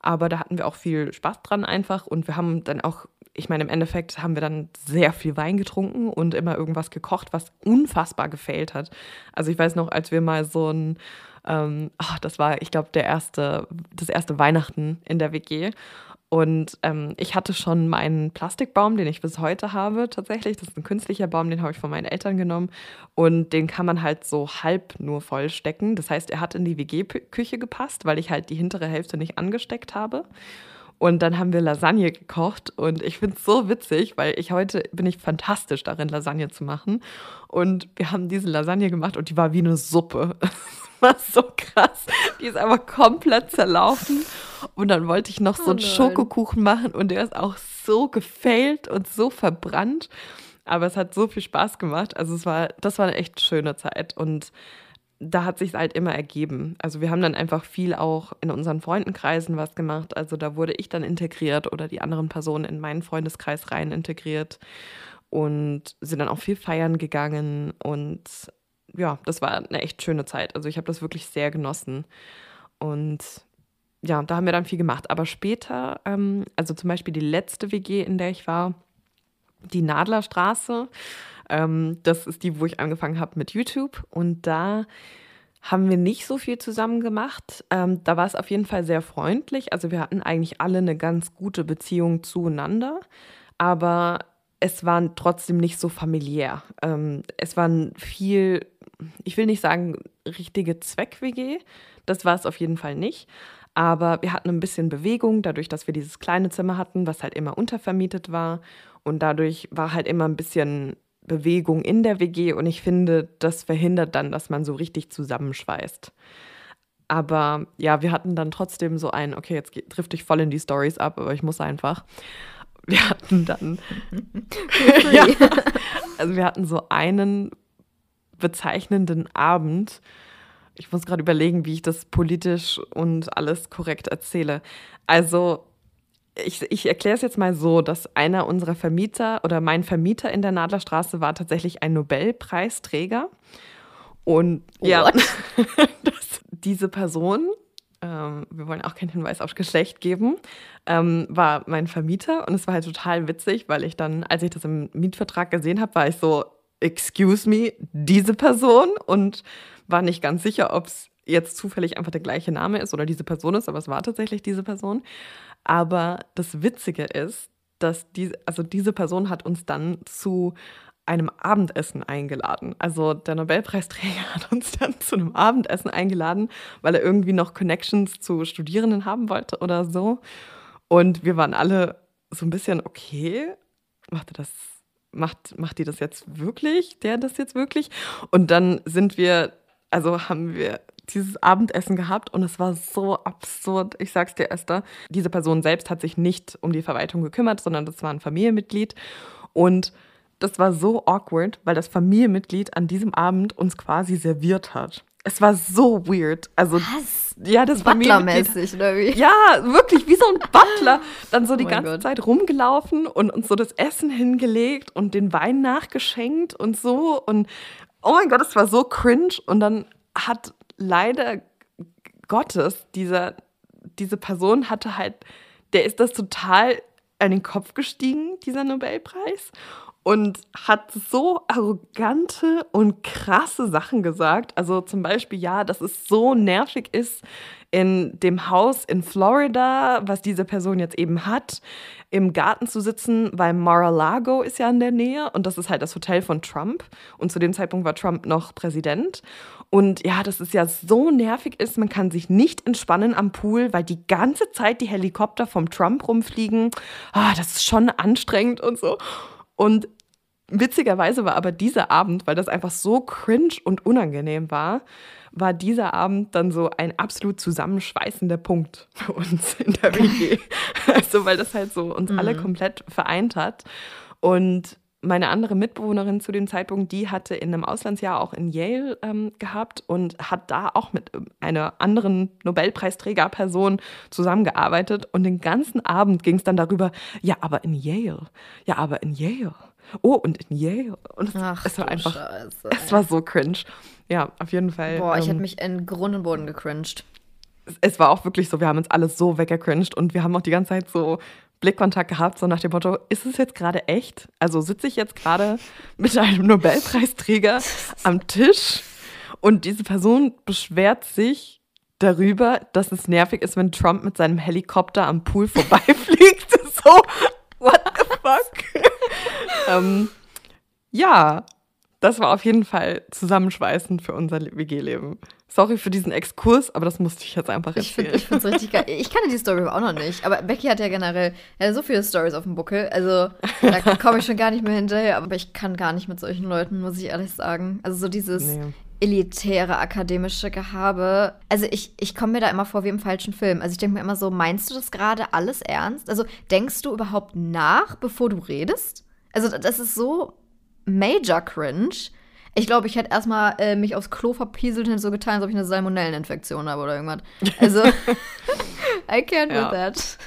aber da hatten wir auch viel Spaß dran einfach und wir haben dann auch, ich meine, im Endeffekt haben wir dann sehr viel Wein getrunken und immer irgendwas gekocht, was unfassbar gefällt hat. Also ich weiß noch, als wir mal so ein, ähm, ach, das war, ich glaube, der erste, das erste Weihnachten in der WG Und ähm, ich hatte schon meinen Plastikbaum, den ich bis heute habe, tatsächlich. Das ist ein künstlicher Baum, den habe ich von meinen Eltern genommen. Und den kann man halt so halb nur voll stecken. Das heißt, er hat in die WG-Küche gepasst, weil ich halt die hintere Hälfte nicht angesteckt habe. Und dann haben wir Lasagne gekocht und ich finde es so witzig, weil ich heute bin ich fantastisch darin, Lasagne zu machen. Und wir haben diese Lasagne gemacht und die war wie eine Suppe. war so krass. Die ist einfach komplett zerlaufen. Und dann wollte ich noch so einen oh Schokokuchen machen und der ist auch so gefailt und so verbrannt. Aber es hat so viel Spaß gemacht. Also es war, das war eine echt schöne Zeit. Und da hat sich halt immer ergeben. Also wir haben dann einfach viel auch in unseren Freundenkreisen was gemacht. Also da wurde ich dann integriert oder die anderen Personen in meinen Freundeskreis rein integriert und sind dann auch viel feiern gegangen und ja, das war eine echt schöne Zeit. Also ich habe das wirklich sehr genossen. Und ja, da haben wir dann viel gemacht. Aber später, ähm, also zum Beispiel die letzte WG, in der ich war, die Nadlerstraße, ähm, das ist die, wo ich angefangen habe mit YouTube. Und da haben wir nicht so viel zusammen gemacht. Ähm, da war es auf jeden Fall sehr freundlich. Also wir hatten eigentlich alle eine ganz gute Beziehung zueinander. Aber es war trotzdem nicht so familiär. Ähm, es waren viel ich will nicht sagen richtige Zweck-WG, das war es auf jeden Fall nicht. Aber wir hatten ein bisschen Bewegung, dadurch, dass wir dieses kleine Zimmer hatten, was halt immer untervermietet war. Und dadurch war halt immer ein bisschen Bewegung in der WG. Und ich finde, das verhindert dann, dass man so richtig zusammenschweißt. Aber ja, wir hatten dann trotzdem so ein, okay, jetzt trifft dich voll in die Stories ab, aber ich muss einfach. Wir hatten dann. ja, also wir hatten so einen bezeichnenden Abend. Ich muss gerade überlegen, wie ich das politisch und alles korrekt erzähle. Also, ich, ich erkläre es jetzt mal so, dass einer unserer Vermieter oder mein Vermieter in der Nadlerstraße war tatsächlich ein Nobelpreisträger. Und What? ja, dass diese Person, ähm, wir wollen auch keinen Hinweis auf Geschlecht geben, ähm, war mein Vermieter. Und es war halt total witzig, weil ich dann, als ich das im Mietvertrag gesehen habe, war ich so, excuse me, diese Person und war nicht ganz sicher, ob es jetzt zufällig einfach der gleiche Name ist oder diese Person ist, aber es war tatsächlich diese Person. Aber das Witzige ist, dass diese, also diese Person hat uns dann zu einem Abendessen eingeladen. Also der Nobelpreisträger hat uns dann zu einem Abendessen eingeladen, weil er irgendwie noch Connections zu Studierenden haben wollte oder so. Und wir waren alle so ein bisschen, okay, macht er das macht, macht die das jetzt wirklich? Der das jetzt wirklich? Und dann sind wir, also haben wir dieses Abendessen gehabt und es war so absurd. Ich sag's dir, Esther. Diese Person selbst hat sich nicht um die Verwaltung gekümmert, sondern das war ein Familienmitglied. Und das war so awkward, weil das Familienmitglied an diesem Abend uns quasi serviert hat. Es war so weird. Also, Was? ja, das Butlermäßig, oder wie? Ja, wirklich, wie so ein Butler. Dann so die oh ganze Gott. Zeit rumgelaufen und uns so das Essen hingelegt und den Wein nachgeschenkt und so. Und oh mein Gott, es war so cringe. Und dann hat leider Gottes, dieser, diese Person hatte halt, der ist das total an den Kopf gestiegen, dieser Nobelpreis und hat so arrogante und krasse Sachen gesagt. Also zum Beispiel, ja, dass es so nervig ist, in dem Haus in Florida, was diese Person jetzt eben hat, im Garten zu sitzen, weil Mar-a-Lago ist ja in der Nähe und das ist halt das Hotel von Trump. Und zu dem Zeitpunkt war Trump noch Präsident. Und ja, dass es ja so nervig ist, man kann sich nicht entspannen am Pool, weil die ganze Zeit die Helikopter vom Trump rumfliegen. Ah, das ist schon anstrengend und so. Und witzigerweise war aber dieser Abend, weil das einfach so cringe und unangenehm war, war dieser Abend dann so ein absolut zusammenschweißender Punkt für uns in der WG. also, weil das halt so uns mhm. alle komplett vereint hat. Und meine andere Mitbewohnerin zu dem Zeitpunkt, die hatte in einem Auslandsjahr auch in Yale ähm, gehabt und hat da auch mit einer anderen Nobelpreisträgerperson zusammengearbeitet. Und den ganzen Abend ging es dann darüber, ja, aber in Yale, ja, aber in Yale. Oh, und in Yale. Und es, Ach, es war einfach, Scheiße, es war so cringe. Ja, auf jeden Fall. Boah, ich ähm, hätte mich in Grund und Boden gecringed. Es, es war auch wirklich so, wir haben uns alles so weggecringed und wir haben auch die ganze Zeit so Blickkontakt gehabt, so nach dem Motto, ist es jetzt gerade echt? Also sitze ich jetzt gerade mit einem Nobelpreisträger am Tisch und diese Person beschwert sich, darüber, dass es nervig ist, wenn Trump mit seinem Helikopter am Pool vorbeifliegt. so, what the fuck? ähm, ja, das war auf jeden Fall zusammenschweißend für unser WG-Leben. Sorry für diesen Exkurs, aber das musste ich jetzt einfach erzählen. Ich finde es richtig geil. Ich kannte die Story auch noch nicht, aber Becky hat ja generell ja, so viele Stories auf dem Buckel. Also da komme ich schon gar nicht mehr hinterher, aber ich kann gar nicht mit solchen Leuten, muss ich ehrlich sagen. Also so dieses nee. Elitäre akademische Gehabe. Also ich, ich komme mir da immer vor wie im falschen Film. Also ich denke mir immer so, meinst du das gerade alles ernst? Also denkst du überhaupt nach, bevor du redest? Also das ist so major cringe. Ich glaube, ich hätte erstmal äh, mich aufs Klo verpieselt und so getan, als ob ich eine Salmonelleninfektion habe oder irgendwas. Also, I can't ja. with that.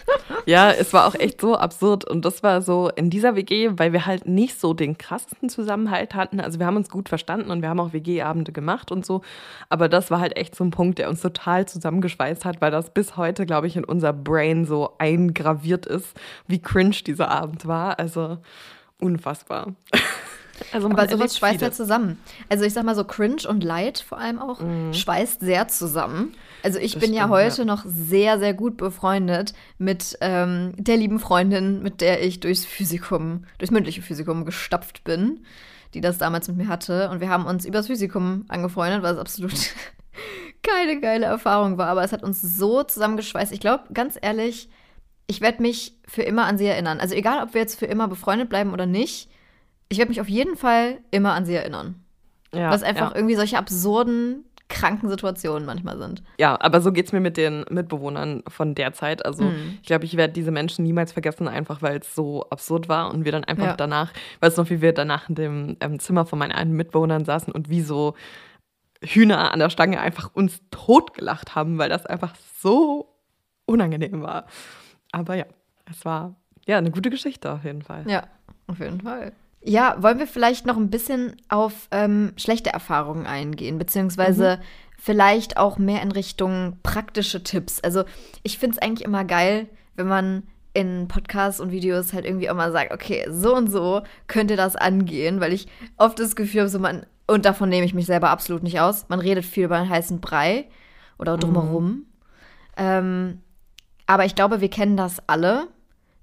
ja, es war auch echt so absurd. Und das war so in dieser WG, weil wir halt nicht so den krassesten Zusammenhalt hatten. Also, wir haben uns gut verstanden und wir haben auch WG-Abende gemacht und so. Aber das war halt echt so ein Punkt, der uns total zusammengeschweißt hat, weil das bis heute, glaube ich, in unser Brain so eingraviert ist, wie cringe dieser Abend war. Also, unfassbar. Also Aber sowas schweißt ja zusammen. Also ich sag mal so Cringe und Leid vor allem auch mhm. schweißt sehr zusammen. Also ich das bin stimmt, ja heute ja. noch sehr, sehr gut befreundet mit ähm, der lieben Freundin, mit der ich durchs Physikum, durchs mündliche Physikum gestapft bin, die das damals mit mir hatte. Und wir haben uns übers Physikum angefreundet, was absolut keine geile Erfahrung war. Aber es hat uns so zusammengeschweißt. Ich glaube, ganz ehrlich, ich werde mich für immer an sie erinnern. Also egal, ob wir jetzt für immer befreundet bleiben oder nicht, ich werde mich auf jeden Fall immer an sie erinnern. Ja, Was einfach ja. irgendwie solche absurden, kranken Situationen manchmal sind. Ja, aber so geht es mir mit den Mitbewohnern von der Zeit. Also mhm. ich glaube, ich werde diese Menschen niemals vergessen, einfach weil es so absurd war und wir dann einfach ja. danach, weißt du noch, wie wir danach in dem ähm, Zimmer von meinen einen Mitbewohnern saßen und wie so Hühner an der Stange einfach uns totgelacht haben, weil das einfach so unangenehm war. Aber ja, es war ja eine gute Geschichte auf jeden Fall. Ja, auf jeden Fall. Ja, wollen wir vielleicht noch ein bisschen auf ähm, schlechte Erfahrungen eingehen, beziehungsweise mhm. vielleicht auch mehr in Richtung praktische Tipps. Also ich finde es eigentlich immer geil, wenn man in Podcasts und Videos halt irgendwie auch mal sagt, okay, so und so könnte das angehen, weil ich oft das Gefühl habe, so man, und davon nehme ich mich selber absolut nicht aus, man redet viel über einen heißen Brei oder drumherum. Mhm. Ähm, aber ich glaube, wir kennen das alle,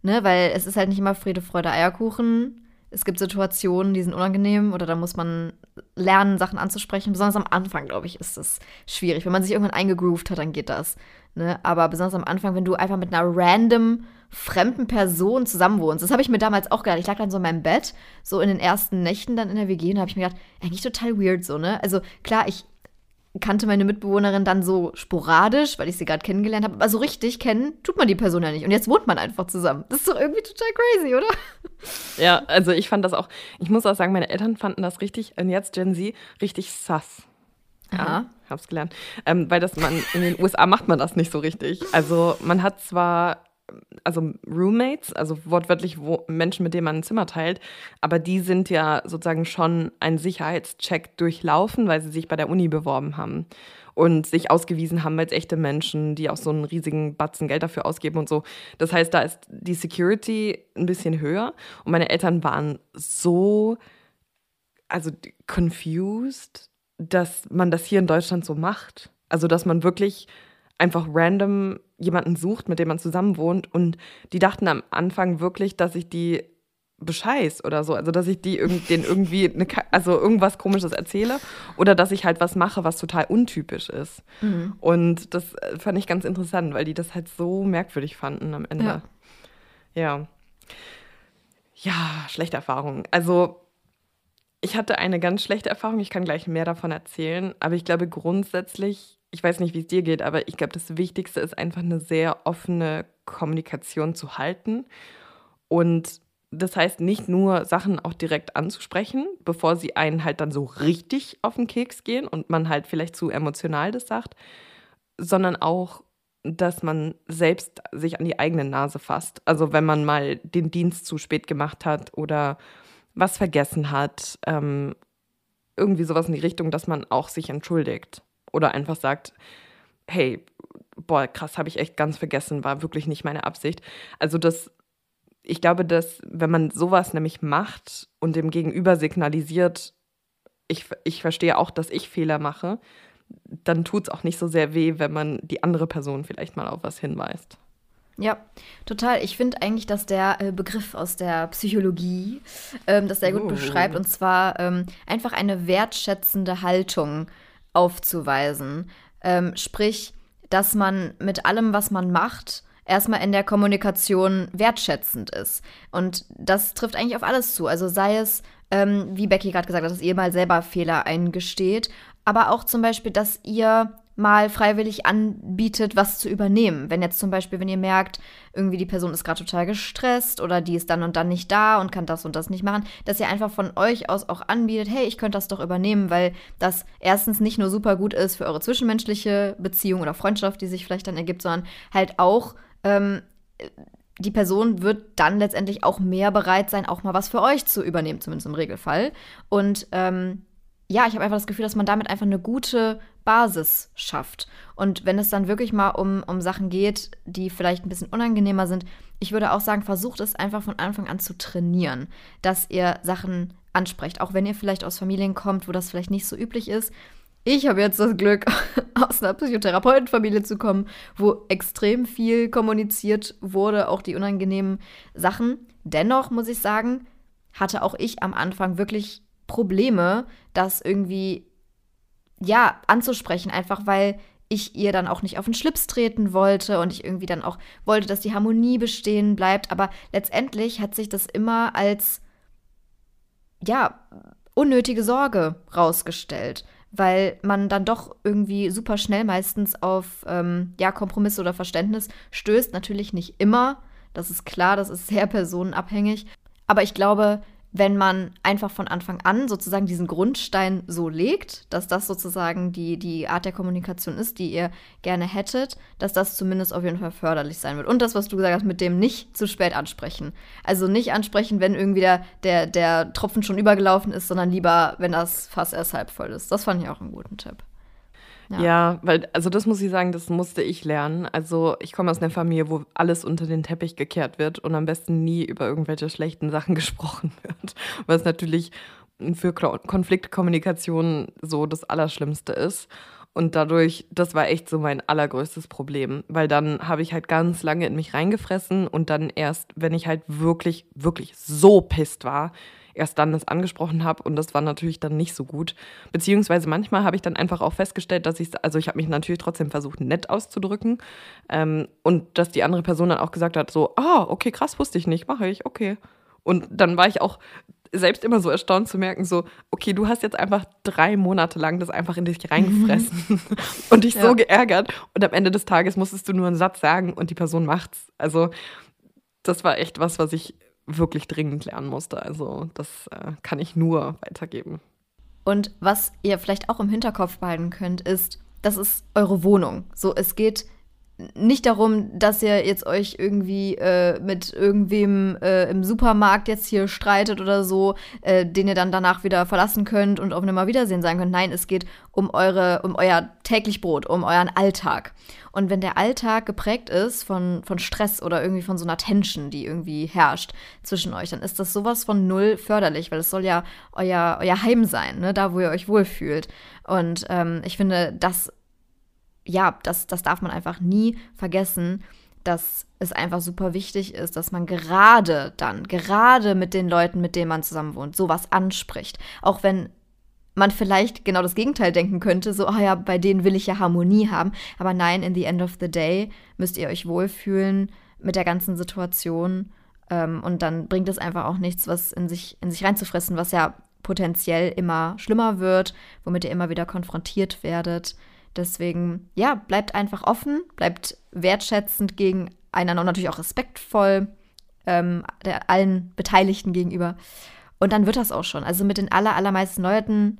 ne, weil es ist halt nicht immer Friede, Freude, Eierkuchen es gibt Situationen, die sind unangenehm oder da muss man lernen, Sachen anzusprechen. Besonders am Anfang, glaube ich, ist das schwierig. Wenn man sich irgendwann eingegroovt hat, dann geht das. Ne? Aber besonders am Anfang, wenn du einfach mit einer random fremden Person zusammenwohnst. Das habe ich mir damals auch gedacht. Ich lag dann so in meinem Bett, so in den ersten Nächten dann in der WG und habe ich mir gedacht, eigentlich total weird so, ne? Also klar, ich kannte meine Mitbewohnerin dann so sporadisch, weil ich sie gerade kennengelernt habe. Aber so richtig kennen tut man die Person ja nicht. Und jetzt wohnt man einfach zusammen. Das ist doch irgendwie total crazy, oder? Ja, also ich fand das auch, ich muss auch sagen, meine Eltern fanden das richtig, und jetzt Gen Z, richtig sass. Ja, hab's gelernt. Ähm, weil das man, in den USA macht man das nicht so richtig. Also man hat zwar also Roommates, also wortwörtlich wo, Menschen, mit denen man ein Zimmer teilt, aber die sind ja sozusagen schon einen Sicherheitscheck durchlaufen, weil sie sich bei der Uni beworben haben und sich ausgewiesen haben als echte Menschen, die auch so einen riesigen Batzen Geld dafür ausgeben und so. Das heißt, da ist die Security ein bisschen höher und meine Eltern waren so, also confused, dass man das hier in Deutschland so macht. Also, dass man wirklich einfach random jemanden sucht, mit dem man zusammen wohnt. Und die dachten am Anfang wirklich, dass ich die bescheiß oder so. Also, dass ich die irg denen irgendwie eine, also irgendwas Komisches erzähle oder dass ich halt was mache, was total untypisch ist. Mhm. Und das äh, fand ich ganz interessant, weil die das halt so merkwürdig fanden am Ende. Ja. Ja, ja schlechte Erfahrung. Also, ich hatte eine ganz schlechte Erfahrung. Ich kann gleich mehr davon erzählen. Aber ich glaube, grundsätzlich ich weiß nicht, wie es dir geht, aber ich glaube, das Wichtigste ist einfach eine sehr offene Kommunikation zu halten. Und das heißt nicht nur Sachen auch direkt anzusprechen, bevor sie einen halt dann so richtig auf den Keks gehen und man halt vielleicht zu emotional das sagt, sondern auch, dass man selbst sich an die eigene Nase fasst. Also wenn man mal den Dienst zu spät gemacht hat oder was vergessen hat, ähm, irgendwie sowas in die Richtung, dass man auch sich entschuldigt. Oder einfach sagt, hey, boah, krass, habe ich echt ganz vergessen, war wirklich nicht meine Absicht. Also das, ich glaube, dass wenn man sowas nämlich macht und dem Gegenüber signalisiert, ich, ich verstehe auch, dass ich Fehler mache, dann tut es auch nicht so sehr weh, wenn man die andere Person vielleicht mal auf was hinweist. Ja, total. Ich finde eigentlich, dass der äh, Begriff aus der Psychologie ähm, das sehr gut oh. beschreibt. Und zwar ähm, einfach eine wertschätzende Haltung aufzuweisen. Ähm, sprich, dass man mit allem, was man macht, erstmal in der Kommunikation wertschätzend ist. Und das trifft eigentlich auf alles zu. Also sei es, ähm, wie Becky gerade gesagt hat, dass ihr mal selber Fehler eingesteht, aber auch zum Beispiel, dass ihr mal freiwillig anbietet, was zu übernehmen. Wenn jetzt zum Beispiel, wenn ihr merkt, irgendwie die Person ist gerade total gestresst oder die ist dann und dann nicht da und kann das und das nicht machen, dass ihr einfach von euch aus auch anbietet, hey, ich könnte das doch übernehmen, weil das erstens nicht nur super gut ist für eure zwischenmenschliche Beziehung oder Freundschaft, die sich vielleicht dann ergibt, sondern halt auch ähm, die Person wird dann letztendlich auch mehr bereit sein, auch mal was für euch zu übernehmen, zumindest im Regelfall. Und ähm, ja, ich habe einfach das Gefühl, dass man damit einfach eine gute Basis schafft. Und wenn es dann wirklich mal um, um Sachen geht, die vielleicht ein bisschen unangenehmer sind, ich würde auch sagen, versucht es einfach von Anfang an zu trainieren, dass ihr Sachen ansprecht. Auch wenn ihr vielleicht aus Familien kommt, wo das vielleicht nicht so üblich ist. Ich habe jetzt das Glück, aus einer Psychotherapeutenfamilie zu kommen, wo extrem viel kommuniziert wurde, auch die unangenehmen Sachen. Dennoch muss ich sagen, hatte auch ich am Anfang wirklich Probleme, das irgendwie, ja, anzusprechen, einfach weil ich ihr dann auch nicht auf den Schlips treten wollte und ich irgendwie dann auch wollte, dass die Harmonie bestehen bleibt. Aber letztendlich hat sich das immer als, ja, unnötige Sorge rausgestellt, weil man dann doch irgendwie super schnell meistens auf, ähm, ja, Kompromisse oder Verständnis stößt. Natürlich nicht immer, das ist klar, das ist sehr personenabhängig. Aber ich glaube, wenn man einfach von Anfang an sozusagen diesen Grundstein so legt, dass das sozusagen die, die Art der Kommunikation ist, die ihr gerne hättet, dass das zumindest auf jeden Fall förderlich sein wird. Und das, was du gesagt hast, mit dem nicht zu spät ansprechen. Also nicht ansprechen, wenn irgendwie der, der, der Tropfen schon übergelaufen ist, sondern lieber, wenn das Fass erst halb voll ist. Das fand ich auch einen guten Tipp. Ja. ja. weil, also das muss ich sagen, das musste ich lernen. Also ich komme aus einer Familie, wo alles unter den Teppich gekehrt wird und am besten nie über irgendwelche schlechten Sachen gesprochen wird. Was natürlich für Konfliktkommunikation so das Allerschlimmste ist. Und dadurch, das war echt so mein allergrößtes Problem, weil dann habe ich halt ganz lange in mich reingefressen und dann erst, wenn ich halt wirklich, wirklich so pisst war, erst dann das angesprochen habe und das war natürlich dann nicht so gut. Beziehungsweise manchmal habe ich dann einfach auch festgestellt, dass ich, also ich habe mich natürlich trotzdem versucht, nett auszudrücken ähm, und dass die andere Person dann auch gesagt hat, so, ah, okay, krass, wusste ich nicht, mache ich, okay. Und dann war ich auch selbst immer so erstaunt zu merken, so, okay, du hast jetzt einfach drei Monate lang das einfach in dich reingefressen mhm. und dich ja. so geärgert und am Ende des Tages musstest du nur einen Satz sagen und die Person macht's. Also das war echt was, was ich wirklich dringend lernen musste. Also das äh, kann ich nur weitergeben. Und was ihr vielleicht auch im Hinterkopf behalten könnt, ist, das ist eure Wohnung. So, es geht nicht darum, dass ihr jetzt euch irgendwie äh, mit irgendwem äh, im Supermarkt jetzt hier streitet oder so, äh, den ihr dann danach wieder verlassen könnt und auf nimmer Wiedersehen sein könnt. Nein, es geht um eure, um euer täglich Brot, um euren Alltag. Und wenn der Alltag geprägt ist von, von Stress oder irgendwie von so einer Tension, die irgendwie herrscht zwischen euch, dann ist das sowas von null förderlich, weil es soll ja euer, euer Heim sein, ne? da wo ihr euch wohlfühlt. Und ähm, ich finde, das ja, das, das darf man einfach nie vergessen, dass es einfach super wichtig ist, dass man gerade dann, gerade mit den Leuten, mit denen man zusammen wohnt, sowas anspricht. Auch wenn man vielleicht genau das Gegenteil denken könnte, so, ah oh ja, bei denen will ich ja Harmonie haben. Aber nein, in the end of the day müsst ihr euch wohlfühlen mit der ganzen Situation. Ähm, und dann bringt es einfach auch nichts, was in sich, in sich reinzufressen, was ja potenziell immer schlimmer wird, womit ihr immer wieder konfrontiert werdet. Deswegen, ja, bleibt einfach offen, bleibt wertschätzend gegeneinander und natürlich auch respektvoll ähm, der, allen Beteiligten gegenüber. Und dann wird das auch schon. Also mit den aller, allermeisten Leuten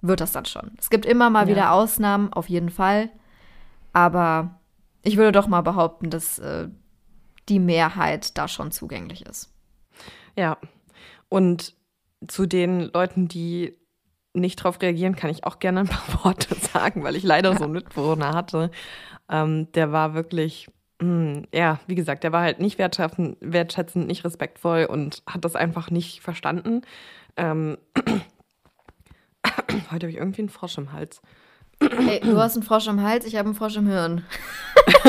wird das dann schon. Es gibt immer mal ja. wieder Ausnahmen, auf jeden Fall. Aber ich würde doch mal behaupten, dass äh, die Mehrheit da schon zugänglich ist. Ja. Und zu den Leuten, die nicht darauf reagieren, kann ich auch gerne ein paar Worte sagen, weil ich leider so einen Mitbewohner hatte. Ähm, der war wirklich, mh, hm, ja, wie gesagt, der war halt nicht wertschätzend, wertschätzend, nicht respektvoll und hat das einfach nicht verstanden. Ähm, Heute habe ich irgendwie einen Frosch im Hals. Hey, du hast einen Frosch am Hals, ich habe einen Frosch im Hirn.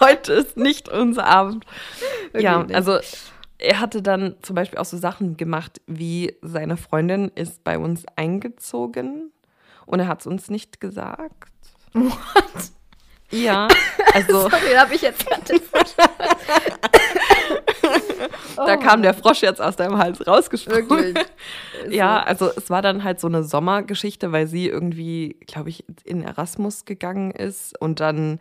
Heute ist nicht unser Abend. Okay, ja, nicht. also er hatte dann zum Beispiel auch so Sachen gemacht, wie seine Freundin ist bei uns eingezogen und er hat es uns nicht gesagt. What? Ja, also. Sorry, habe ich jetzt gerade Da kam der Frosch jetzt aus deinem Hals rausgesprungen. Wirklich? ja, also es war dann halt so eine Sommergeschichte, weil sie irgendwie, glaube ich, in Erasmus gegangen ist und dann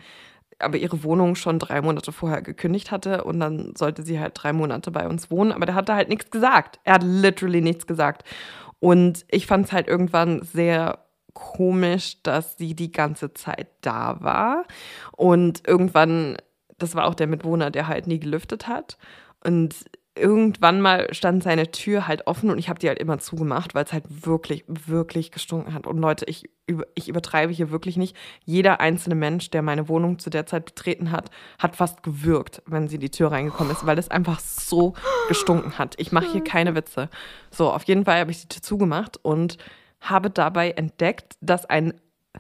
aber ihre Wohnung schon drei Monate vorher gekündigt hatte und dann sollte sie halt drei Monate bei uns wohnen. Aber der hatte halt nichts gesagt. Er hat literally nichts gesagt. Und ich fand es halt irgendwann sehr komisch, dass sie die ganze Zeit da war. Und irgendwann, das war auch der Mitwohner, der halt nie gelüftet hat. Und irgendwann mal stand seine Tür halt offen und ich habe die halt immer zugemacht, weil es halt wirklich, wirklich gestunken hat. Und Leute, ich, ich übertreibe hier wirklich nicht. Jeder einzelne Mensch, der meine Wohnung zu der Zeit betreten hat, hat fast gewürgt, wenn sie die Tür reingekommen ist, weil es einfach so gestunken hat. Ich mache hier keine Witze. So, auf jeden Fall habe ich die Tür zugemacht und habe dabei entdeckt, dass ein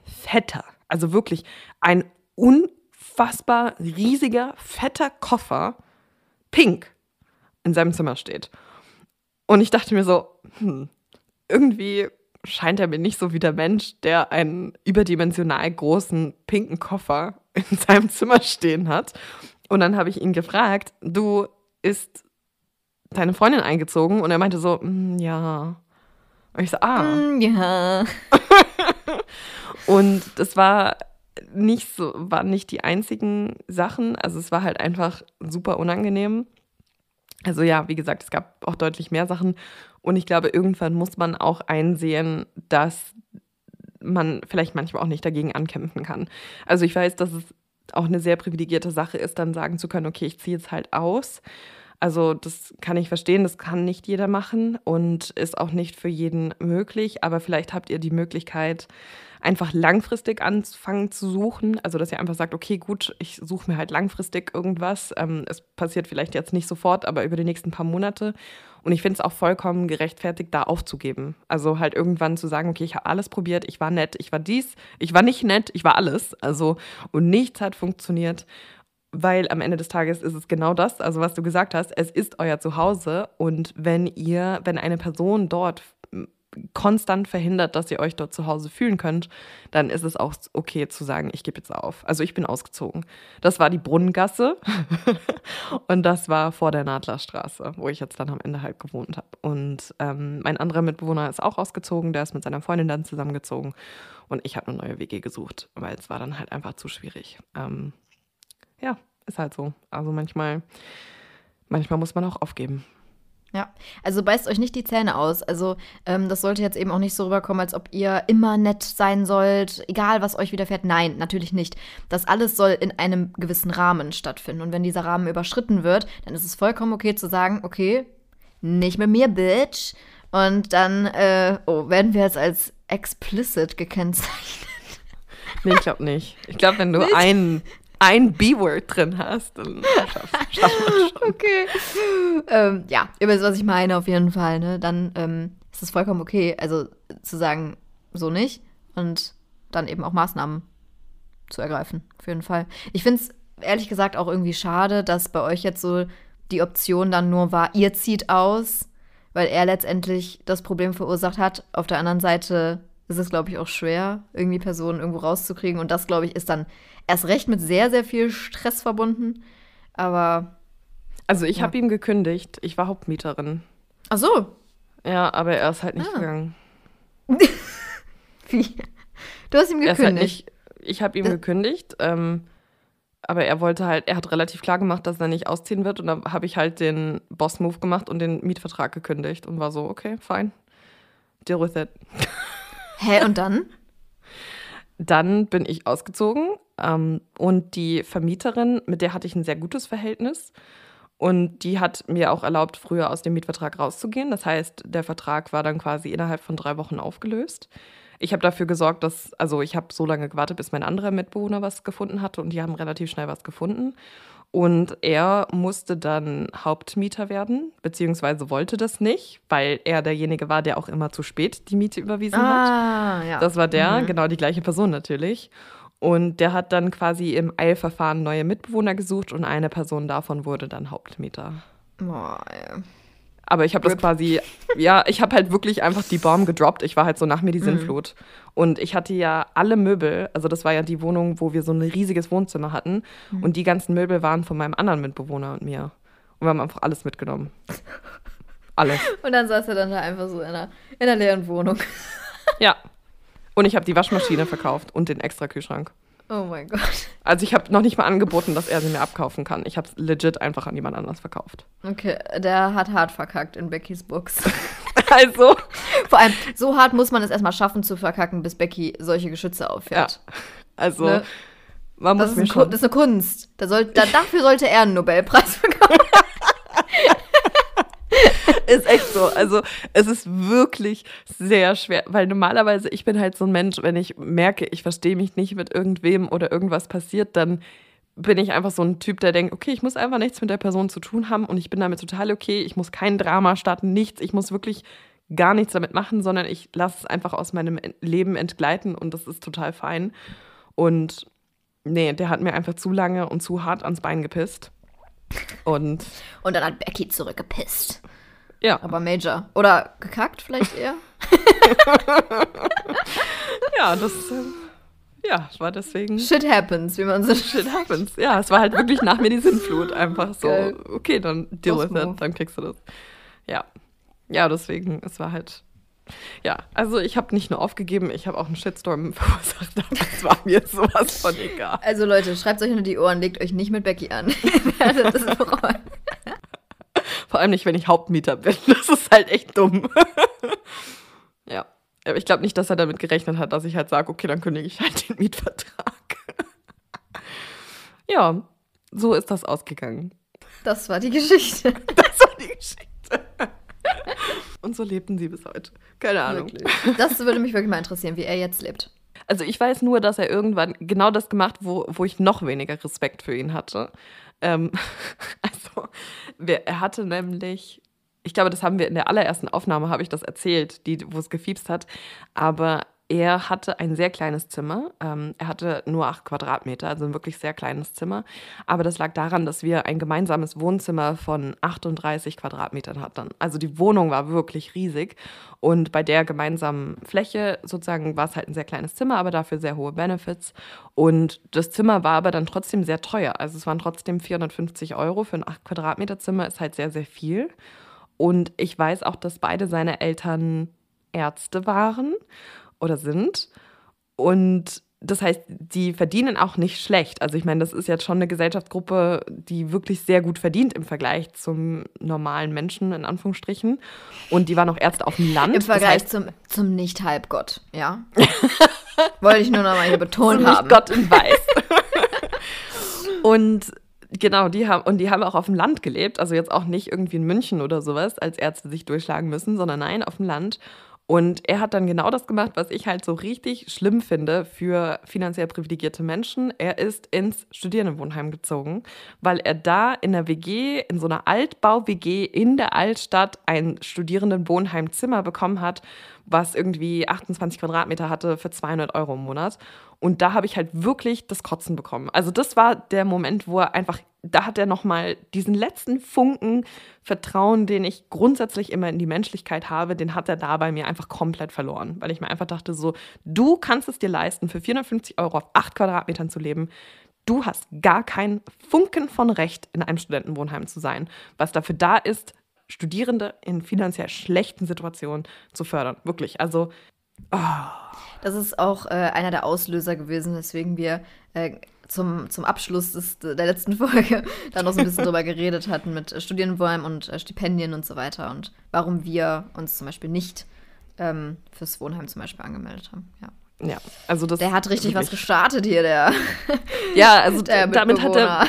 fetter, also wirklich ein unfassbar riesiger, fetter Koffer, pink, in seinem Zimmer steht. Und ich dachte mir so, hm, irgendwie scheint er mir nicht so wie der Mensch, der einen überdimensional großen pinken Koffer in seinem Zimmer stehen hat. Und dann habe ich ihn gefragt, du ist deine Freundin eingezogen? Und er meinte so, hm, ja. Und ich so, ah. Mm, ja. und das war nicht so, waren nicht die einzigen Sachen. Also es war halt einfach super unangenehm. Also ja, wie gesagt, es gab auch deutlich mehr Sachen. Und ich glaube, irgendwann muss man auch einsehen, dass man vielleicht manchmal auch nicht dagegen ankämpfen kann. Also ich weiß, dass es auch eine sehr privilegierte Sache ist, dann sagen zu können, okay, ich ziehe jetzt halt aus. Also das kann ich verstehen, das kann nicht jeder machen und ist auch nicht für jeden möglich. Aber vielleicht habt ihr die Möglichkeit, einfach langfristig anfangen zu suchen. Also, dass ihr einfach sagt, okay, gut, ich suche mir halt langfristig irgendwas. Ähm, es passiert vielleicht jetzt nicht sofort, aber über die nächsten paar Monate. Und ich finde es auch vollkommen gerechtfertigt, da aufzugeben. Also halt irgendwann zu sagen, okay, ich habe alles probiert, ich war nett, ich war dies, ich war nicht nett, ich war alles. Also, und nichts hat funktioniert weil am Ende des Tages ist es genau das, also was du gesagt hast, es ist euer Zuhause und wenn ihr, wenn eine Person dort konstant verhindert, dass ihr euch dort zu Hause fühlen könnt, dann ist es auch okay zu sagen, ich gebe jetzt auf. Also ich bin ausgezogen. Das war die Brunnengasse und das war vor der Nadlerstraße, wo ich jetzt dann am Ende halt gewohnt habe. Und ähm, mein anderer Mitbewohner ist auch ausgezogen, der ist mit seiner Freundin dann zusammengezogen und ich habe eine neue WG gesucht, weil es war dann halt einfach zu schwierig. Ähm, ja, ist halt so. Also manchmal, manchmal muss man auch aufgeben. Ja, also beißt euch nicht die Zähne aus. Also ähm, das sollte jetzt eben auch nicht so rüberkommen, als ob ihr immer nett sein sollt, egal was euch widerfährt. Nein, natürlich nicht. Das alles soll in einem gewissen Rahmen stattfinden. Und wenn dieser Rahmen überschritten wird, dann ist es vollkommen okay zu sagen, okay, nicht mit mir, Bitch. Und dann, äh, oh, werden wir jetzt als explicit gekennzeichnet. Nee, ich glaube nicht. Ich glaube, wenn du nicht? einen ein B-Word drin hast, dann schaffst schaff schon. Okay. Ähm, ja, ihr wisst, was ich meine, auf jeden Fall. Ne? Dann ähm, ist es vollkommen okay, also zu sagen, so nicht und dann eben auch Maßnahmen zu ergreifen, auf jeden Fall. Ich finde es ehrlich gesagt auch irgendwie schade, dass bei euch jetzt so die Option dann nur war, ihr zieht aus, weil er letztendlich das Problem verursacht hat. Auf der anderen Seite ist es, glaube ich, auch schwer, irgendwie Personen irgendwo rauszukriegen. Und das, glaube ich, ist dann erst recht mit sehr, sehr viel Stress verbunden. Aber. Also, ich ja. habe ihm gekündigt. Ich war Hauptmieterin. Ach so. Ja, aber er ist halt nicht ah. gegangen. Wie? Du hast ihm gekündigt? Halt nicht, ich habe ihm das gekündigt. Ähm, aber er wollte halt, er hat relativ klar gemacht, dass er nicht ausziehen wird. Und dann habe ich halt den Boss-Move gemacht und den Mietvertrag gekündigt und war so, okay, fine. Deal with it. Hä, und dann? Dann bin ich ausgezogen ähm, und die Vermieterin, mit der hatte ich ein sehr gutes Verhältnis. Und die hat mir auch erlaubt, früher aus dem Mietvertrag rauszugehen. Das heißt, der Vertrag war dann quasi innerhalb von drei Wochen aufgelöst. ich habe dafür gesorgt, dass, also ich habe so lange gewartet, bis mein anderer Mitbewohner was gefunden hatte und die haben relativ schnell was gefunden. Und er musste dann Hauptmieter werden, beziehungsweise wollte das nicht, weil er derjenige war, der auch immer zu spät die Miete überwiesen Ah, hat. ja. Das war der, Mhm. genau die gleiche Person natürlich. Und der hat dann quasi im Eilverfahren neue Mitbewohner gesucht und eine Person davon wurde dann Hauptmieter. Boah, ey. Aber ich habe das quasi, ja, ich habe halt wirklich einfach die Bomb gedroppt. Ich war halt so nach Mhm. mir die Sinnflut. Und ich hatte ja alle Möbel, also das war ja die Wohnung, wo wir so ein riesiges Wohnzimmer hatten. Mhm. Und die ganzen Möbel waren von meinem anderen Mitbewohner und mir. Und wir haben einfach alles mitgenommen. Alles. Und dann saß er dann da einfach so in einer, in einer leeren Wohnung. Ja. Und ich habe die Waschmaschine verkauft und den extra Kühlschrank. Oh mein Gott. Also ich habe noch nicht mal angeboten, dass er sie mir abkaufen kann. Ich habe es legit einfach an jemand anders verkauft. Okay, der hat hart verkackt in Beckys Books. Also, Vor allem, so hart muss man es erstmal schaffen zu verkacken, bis Becky solche Geschütze ja. auffährt. Also, Ne? man muss Das, ist mir schon das ist eine Kunst. Da soll, da, dafür sollte er einen Nobelpreis bekommen. Ist echt so. Also es ist wirklich sehr schwer, weil normalerweise ich bin halt so ein Mensch, wenn ich merke, ich verstehe mich nicht mit irgendwem oder irgendwas passiert, dann bin ich einfach so ein Typ, der denkt, okay, ich muss einfach nichts mit der Person zu tun haben und ich bin damit total okay. Ich muss kein Drama starten, nichts. Ich muss wirklich gar nichts damit machen, sondern ich lasse es einfach aus meinem Leben entgleiten und das ist total fein. Und nee, der hat mir einfach zu lange und zu hart ans Bein gepisst. Und Und dann hat Becky zurückgepisst. Ja. Aber Major. Oder gekackt vielleicht eher? Ja, das ähm, ja, war deswegen Shit happens, wie man so shit happens. Ja, es war halt wirklich nach mir die Sinnflut. Einfach so, Geil. okay, dann deal with it, dann kriegst du das. Ja. Ja, deswegen, es war halt. Ja, also ich habe nicht nur aufgegeben, ich habe auch einen Shitstorm verursacht, es war mir sowas von egal. Also Leute, schreibt euch unter die Ohren, legt euch nicht mit Becky an. Es bereuen. Vor allem nicht, wenn ich Hauptmieter bin. Das ist halt echt dumm. ja. Aber ich glaube nicht, dass er damit gerechnet hat, dass ich halt sage, okay, dann kündige ich halt den Mietvertrag. ja, so ist das ausgegangen. Das war die Geschichte. Das war die Geschichte. Und so lebten sie bis heute. Keine Ahnung. Wirklich. Das würde mich wirklich mal interessieren, wie er jetzt lebt. Also ich weiß nur, dass er irgendwann genau das gemacht, wo, wo ich noch weniger Respekt für ihn hatte. Ähm, also wer- er hatte nämlich, ich glaube, das haben wir in der allerersten Aufnahme, habe ich das erzählt, die, wo es gefiebst hat. Aber er hatte ein sehr kleines Zimmer. Ähm, er hatte nur acht Quadratmeter, also ein wirklich sehr kleines Zimmer. Aber das lag daran, dass wir ein gemeinsames Wohnzimmer von 38 Quadratmetern hatten. Also die Wohnung war wirklich riesig. Und bei der gemeinsamen Fläche sozusagen war es halt ein sehr kleines Zimmer, aber dafür sehr hohe Benefits. Und das Zimmer war aber dann trotzdem sehr teuer. Also es waren trotzdem 450 Euro für ein 8 Quadratmeter Zimmer, ist halt sehr, sehr viel. Und ich weiß auch, dass beide seine Eltern Ärzte waren oder sind. Und das heißt, die verdienen auch nicht schlecht. Also ich meine, das ist jetzt schon eine Gesellschaftsgruppe, die wirklich sehr gut verdient im Vergleich zum normalen Menschen, in Anführungsstrichen. Und die waren auch Ärzte auf dem Land. Im Vergleich das heißt, zum, zum Nicht-Halbgott, ja? Wollte ich nur noch mal hier betont nicht haben. Gott in Weiß. und genau, die haben, und die haben auch auf dem Land gelebt. Also jetzt auch nicht irgendwie in München oder sowas, als Ärzte sich durchschlagen müssen, sondern nein, auf dem Land. Und er hat dann genau das gemacht, was ich halt so richtig schlimm finde für finanziell privilegierte Menschen. Er ist ins Studierendenwohnheim gezogen, weil er da in der WG, in so einer Altbau-WG in der Altstadt ein Studierendenwohnheimzimmer bekommen hat, was irgendwie 28 Quadratmeter hatte für 200 Euro im Monat. Und da habe ich halt wirklich das Kotzen bekommen. Also das war der Moment, wo er einfach, da hat er nochmal diesen letzten Funken Vertrauen, den ich grundsätzlich immer in die Menschlichkeit habe, den hat er da bei mir einfach komplett verloren. Weil ich mir einfach dachte so, du kannst es dir leisten, für 450 Euro auf 8 Quadratmetern zu leben. Du hast gar keinen Funken von Recht, in einem Studentenwohnheim zu sein. Was dafür da ist, Studierende in finanziell schlechten Situationen zu fördern. Wirklich. Also, Das ist auch äh, einer der Auslöser gewesen, weswegen wir äh, zum, zum Abschluss des, der letzten Folge da noch so ein bisschen drüber geredet hatten mit äh, Studienwohnheim und äh, Stipendien und so weiter und warum wir uns zum Beispiel nicht ähm, fürs Wohnheim zum Beispiel angemeldet haben. Ja. ja, also das. Der hat richtig was gestartet hier, der, Ja, also der damit hat er.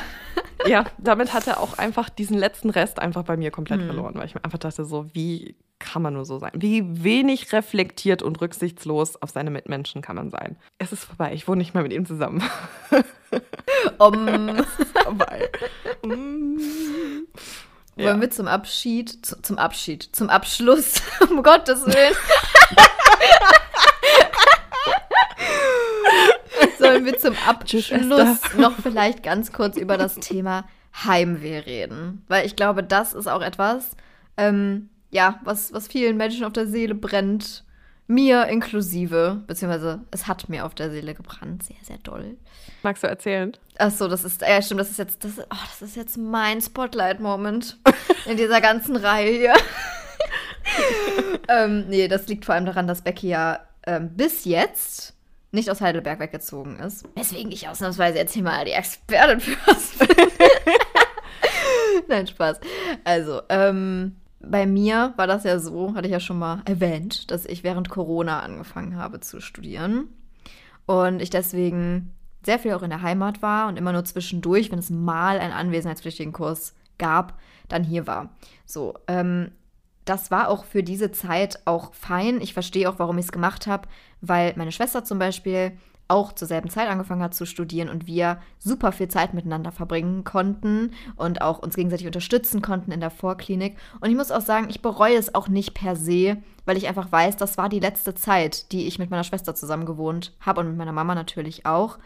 Ja, damit hat er auch einfach diesen letzten Rest einfach bei mir komplett mhm. verloren, weil ich mir einfach dachte, so, wie kann man nur so sein? Wie wenig reflektiert und rücksichtslos auf seine Mitmenschen kann man sein? Es ist vorbei, ich wohne nicht mehr mit ihm zusammen. Um. es ist vorbei. Ja. Wollen wir zum Abschied, zu, zum Abschied, zum Abschluss, um Gottes Willen. Sollen wir zum Abschluss noch vielleicht ganz kurz über das Thema Heimweh reden? Weil ich glaube, das ist auch etwas, ähm, ja, was, was vielen Menschen auf der Seele brennt. Mir inklusive, beziehungsweise es hat mir auf der Seele gebrannt, sehr, sehr doll. Magst du erzählen? Ach so, das ist, ja stimmt, das ist jetzt, das, oh, das ist jetzt mein Spotlight-Moment in dieser ganzen Reihe hier. ähm, nee, das liegt vor allem daran, dass Becky ja ähm, bis jetzt nicht aus Heidelberg weggezogen ist. Weswegen ich ausnahmsweise jetzt hier mal die Expertin für was bin. Nein, Spaß. Also, ähm, bei mir war das ja so, hatte ich ja schon mal erwähnt, dass ich während Corona angefangen habe zu studieren. Und ich deswegen sehr viel auch in der Heimat war und immer nur zwischendurch, wenn es mal einen anwesenheitspflichtigen Kurs gab, dann hier war. So, ähm, das war auch für diese Zeit auch fein. Ich verstehe auch, warum ich es gemacht habe, weil meine Schwester zum Beispiel auch zur selben Zeit angefangen hat zu studieren und wir super viel Zeit miteinander verbringen konnten und auch uns gegenseitig unterstützen konnten in der Vorklinik. Und ich muss auch sagen, ich bereue es auch nicht per se, weil ich einfach weiß, das war die letzte Zeit, die ich mit meiner Schwester zusammen gewohnt habe und mit meiner Mama natürlich auch.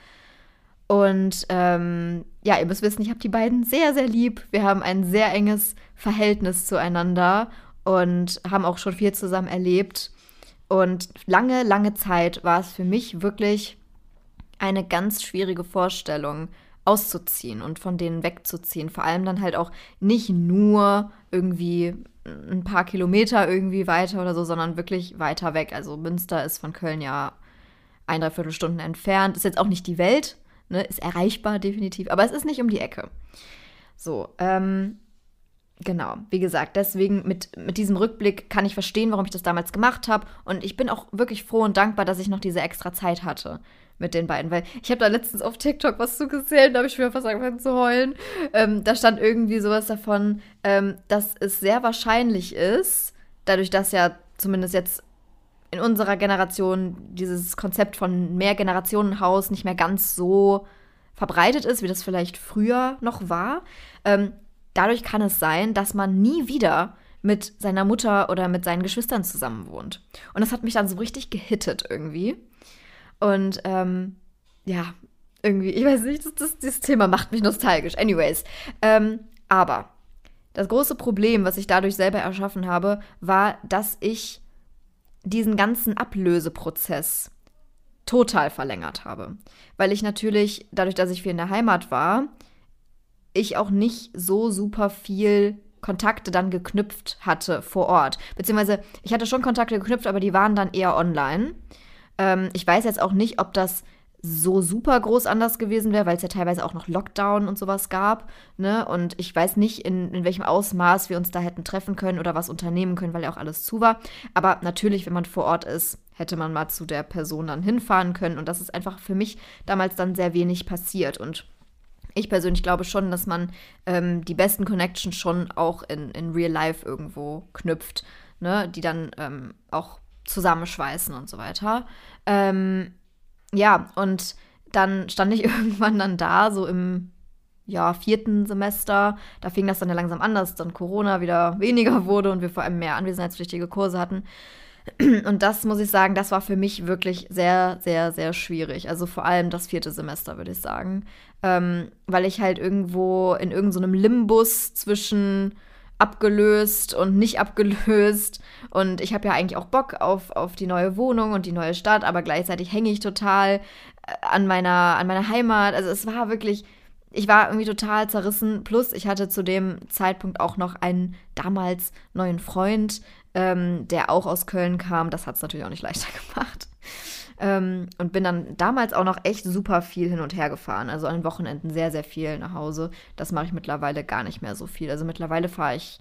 Und ähm, ja, ihr müsst wissen, ich habe die beiden sehr, sehr lieb. Wir haben ein sehr enges Verhältnis zueinander und haben auch schon viel zusammen erlebt. Und lange, lange Zeit war es für mich wirklich eine ganz schwierige Vorstellung, auszuziehen und von denen wegzuziehen. Vor allem dann halt auch nicht nur irgendwie ein paar Kilometer irgendwie weiter oder so, sondern wirklich weiter weg. Also Münster ist von Köln ja ein, dreiviertel Stunden entfernt. Ist jetzt auch nicht die Welt, ne? ist erreichbar definitiv, aber es ist nicht um die Ecke. So, ähm, Genau, wie gesagt, deswegen mit, mit diesem Rückblick kann ich verstehen, warum ich das damals gemacht habe. Und ich bin auch wirklich froh und dankbar, dass ich noch diese extra Zeit hatte mit den beiden. Weil ich habe da letztens auf TikTok was zu gesehen, da habe ich mir fast angefangen zu heulen. Ähm, da stand irgendwie sowas davon, ähm, dass es sehr wahrscheinlich ist, dadurch, dass ja zumindest jetzt in unserer Generation dieses Konzept von Mehrgenerationenhaus nicht mehr ganz so verbreitet ist, wie das vielleicht früher noch war, ähm, dadurch kann es sein, dass man nie wieder mit seiner Mutter oder mit seinen Geschwistern zusammen wohnt. Und das hat mich dann so richtig gehittet irgendwie. Und ähm, ja, irgendwie, ich weiß nicht, das, das, dieses Thema macht mich nostalgisch. Anyways, ähm, aber das große Problem, was ich dadurch selber erschaffen habe, war, dass ich diesen ganzen Ablöseprozess total verlängert habe. Weil ich natürlich, dadurch, dass ich viel in der Heimat war, ich auch nicht so super viel Kontakte dann geknüpft hatte vor Ort. Beziehungsweise ich hatte schon Kontakte geknüpft, aber die waren dann eher online. Ähm, ich weiß jetzt auch nicht, ob das so super groß anders gewesen wäre, weil es ja teilweise auch noch Lockdown und sowas gab. Ne? Und ich weiß nicht, in, in welchem Ausmaß wir uns da hätten treffen können oder was unternehmen können, weil ja auch alles zu war. Aber natürlich, wenn man vor Ort ist, hätte man mal zu der Person dann hinfahren können. Und das ist einfach für mich damals dann sehr wenig passiert. Und ich persönlich glaube schon, dass man ähm, die besten Connections schon auch in, in Real Life irgendwo knüpft, ne? die dann ähm, auch zusammenschweißen und so weiter. Ähm, ja, und dann stand ich irgendwann dann da, so im ja, vierten Semester. Da fing das dann ja langsam an, dass dann Corona wieder weniger wurde und wir vor allem mehr anwesenheitspflichtige Kurse hatten. Und das muss ich sagen, das war für mich wirklich sehr, sehr, sehr schwierig. Also vor allem das vierte Semester, würde ich sagen. Ähm, weil ich halt irgendwo in irgendeinem so Limbus zwischen abgelöst und nicht abgelöst. Und ich habe ja eigentlich auch Bock auf, auf die neue Wohnung und die neue Stadt, aber gleichzeitig hänge ich total äh, an meiner, an meiner Heimat. Also es war wirklich, ich war irgendwie total zerrissen. Plus, ich hatte zu dem Zeitpunkt auch noch einen damals neuen Freund, ähm, der auch aus Köln kam. Das hat es natürlich auch nicht leichter gemacht. Ähm, und bin dann damals auch noch echt super viel hin und her gefahren. Also an den Wochenenden sehr, sehr viel nach Hause. Das mache ich mittlerweile gar nicht mehr so viel. Also mittlerweile fahre ich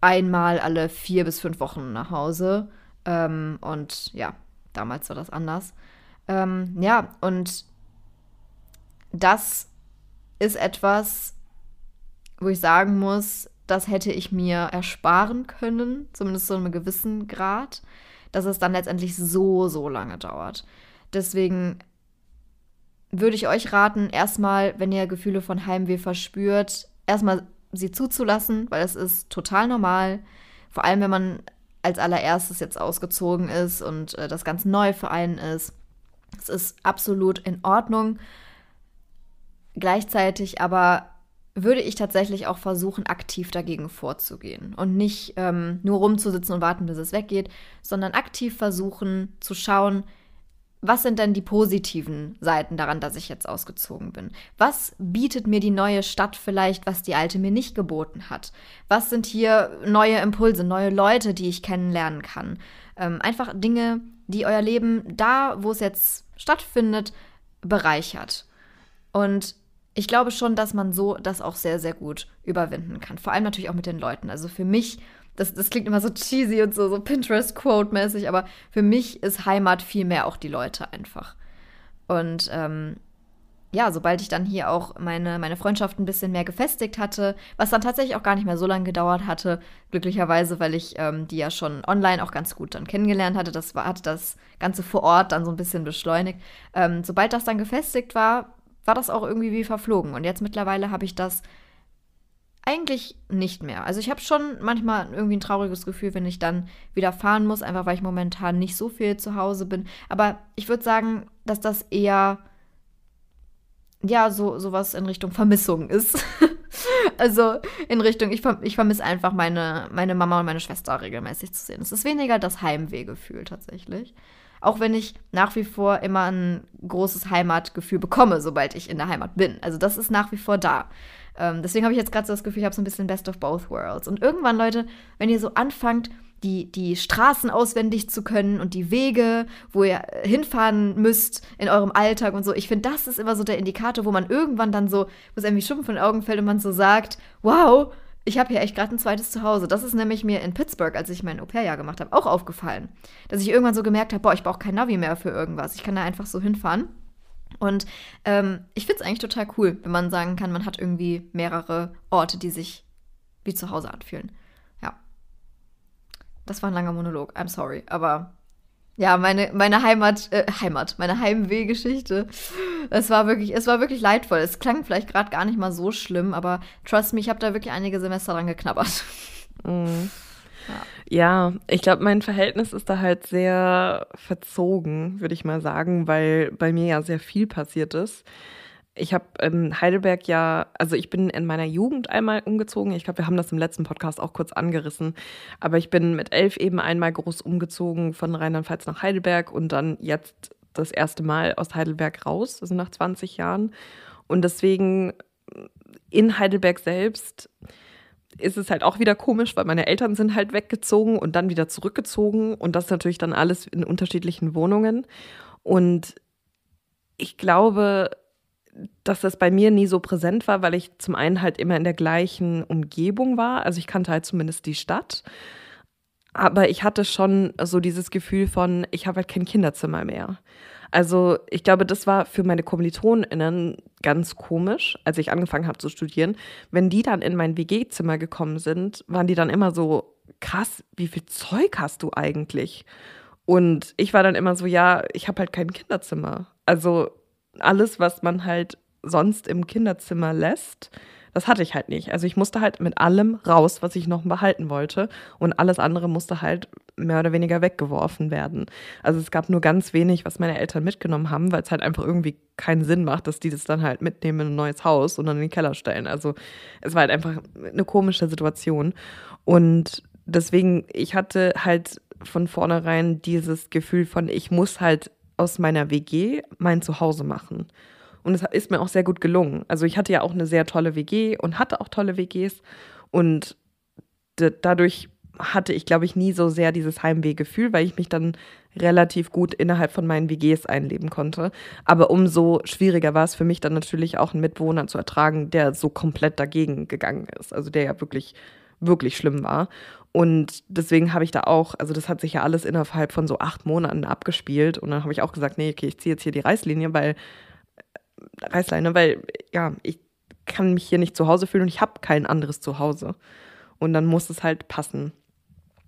einmal alle vier bis fünf Wochen nach Hause. Ähm, und ja, damals war das anders. Ähm, ja, und das ist etwas, wo ich sagen muss, das hätte ich mir ersparen können, zumindest so einem gewissen Grad, dass es dann letztendlich so, so lange dauert. Deswegen würde ich euch raten, erstmal, wenn ihr Gefühle von Heimweh verspürt, erstmal sie zuzulassen, weil es ist total normal. Vor allem, wenn man als allererstes jetzt ausgezogen ist und äh, das ganz neu für einen ist. Es ist absolut in Ordnung. Gleichzeitig aber würde ich tatsächlich auch versuchen, aktiv dagegen vorzugehen und nicht ähm, nur rumzusitzen und warten, bis es weggeht, sondern aktiv versuchen zu schauen, was sind denn die positiven Seiten daran, dass ich jetzt ausgezogen bin? Was bietet mir die neue Stadt vielleicht, was die alte mir nicht geboten hat? Was sind hier neue Impulse, neue Leute, die ich kennenlernen kann? Ähm, einfach Dinge, die euer Leben da, wo es jetzt stattfindet, bereichert. Und ich glaube schon, dass man so das auch sehr, sehr gut überwinden kann. Vor allem natürlich auch mit den Leuten. Also für mich das, das klingt immer so cheesy und so, so Pinterest-Quote-mäßig, aber für mich ist Heimat viel mehr auch die Leute einfach. Und ähm, ja, sobald ich dann hier auch meine, meine Freundschaft ein bisschen mehr gefestigt hatte, was dann tatsächlich auch gar nicht mehr so lange gedauert hatte, glücklicherweise, weil ich ähm, die ja schon online auch ganz gut dann kennengelernt hatte, das war, hat das Ganze vor Ort dann so ein bisschen beschleunigt. Ähm, sobald das dann gefestigt war, war das auch irgendwie wie verflogen. Und jetzt mittlerweile habe ich das eigentlich nicht mehr. Also ich habe schon manchmal irgendwie ein trauriges Gefühl, wenn ich dann wieder fahren muss, einfach weil ich momentan nicht so viel zu Hause bin. Aber ich würde sagen, dass das eher ja so sowas in Richtung Vermissung ist. also in Richtung, ich, ich vermisse einfach meine, meine Mama und meine Schwester regelmäßig zu sehen. Es ist weniger das Heimwehgefühl tatsächlich. Auch wenn ich nach wie vor immer ein großes Heimatgefühl bekomme, sobald ich in der Heimat bin. Also das ist nach wie vor da. Ähm, deswegen habe ich jetzt gerade so das Gefühl, ich habe so ein bisschen Best of Both Worlds. Und irgendwann, Leute, wenn ihr so anfangt, die, die Straßen auswendig zu können und die Wege, wo ihr hinfahren müsst in eurem Alltag und so. Ich finde, das ist immer so der Indikator, wo man irgendwann dann so, wo es irgendwie Schuppen von den Augen fällt und man so sagt, wow, ich habe hier echt gerade ein zweites Zuhause. Das ist nämlich mir in Pittsburgh, als ich mein Au-pair-Jahr gemacht habe, auch aufgefallen. Dass ich irgendwann so gemerkt habe, boah, ich brauche kein Navi mehr für irgendwas. Ich kann da einfach so hinfahren. Und ähm, ich finde es eigentlich total cool, wenn man sagen kann, man hat irgendwie mehrere Orte, die sich wie zu Hause anfühlen. Ja. Das war ein langer Monolog. I'm sorry. Aber ja, meine, meine Heimat, äh, Heimat, meine Heimwehgeschichte. Es war wirklich, es war wirklich leidvoll. Es klang vielleicht gerade gar nicht mal so schlimm, aber trust me, ich habe da wirklich einige Semester dran geknabbert. Mhm. Ja, ich glaube, mein Verhältnis ist da halt sehr verzogen, würde ich mal sagen, weil bei mir ja sehr viel passiert ist. Ich habe in Heidelberg ja, also ich bin in meiner Jugend einmal umgezogen. Ich glaube, wir haben das im letzten Podcast auch kurz angerissen. Aber ich bin mit elf eben einmal groß umgezogen von Rheinland-Pfalz nach Heidelberg und dann jetzt das erste Mal aus Heidelberg raus, also nach 20 Jahren. Und deswegen in Heidelberg selbst ist es halt auch wieder komisch, weil meine Eltern sind halt weggezogen und dann wieder zurückgezogen und das natürlich dann alles in unterschiedlichen Wohnungen. Und ich glaube, dass das bei mir nie so präsent war, weil ich zum einen halt immer in der gleichen Umgebung war. Also ich kannte halt zumindest die Stadt. Aber ich hatte schon so dieses Gefühl von, ich habe halt kein Kinderzimmer mehr. Also ich glaube, das war für meine KommilitonInnen ganz komisch, als ich angefangen habe zu studieren. Wenn die dann in mein WG-Zimmer gekommen sind, waren die dann immer so, krass, wie viel Zeug hast du eigentlich? Und ich war dann immer so, ja, ich habe halt kein Kinderzimmer. Also alles, was man halt sonst im Kinderzimmer lässt, das hatte ich halt nicht. Also ich musste halt mit allem raus, was ich noch behalten wollte. Und alles andere musste halt mehr oder weniger weggeworfen werden. Also es gab nur ganz wenig, was meine Eltern mitgenommen haben, weil es halt einfach irgendwie keinen Sinn macht, dass die das dann halt mitnehmen in ein neues Haus und dann in den Keller stellen. Also es war halt einfach eine komische Situation. Und deswegen, ich hatte halt von vornherein dieses Gefühl von, ich muss halt aus meiner WG mein Zuhause machen. Und es ist mir auch sehr gut gelungen. Also ich hatte ja auch eine sehr tolle WG und hatte auch tolle WGs. Und dadurch hatte ich, glaube ich, nie so sehr dieses Heimwehgefühl, weil ich mich dann relativ gut innerhalb von meinen WGs einleben konnte. Aber umso schwieriger war es für mich dann natürlich auch einen Mitbewohner zu ertragen, der so komplett dagegen gegangen ist. Also der ja wirklich, wirklich schlimm war. Und deswegen habe ich da auch, also das hat sich ja alles innerhalb von so acht Monaten abgespielt. Und dann habe ich auch gesagt, nee, okay, ich ziehe jetzt hier die Reißlinie, weil Reißleine, weil ja, ich kann mich hier nicht zu Hause fühlen und ich habe kein anderes Zuhause. Und dann muss es halt passen.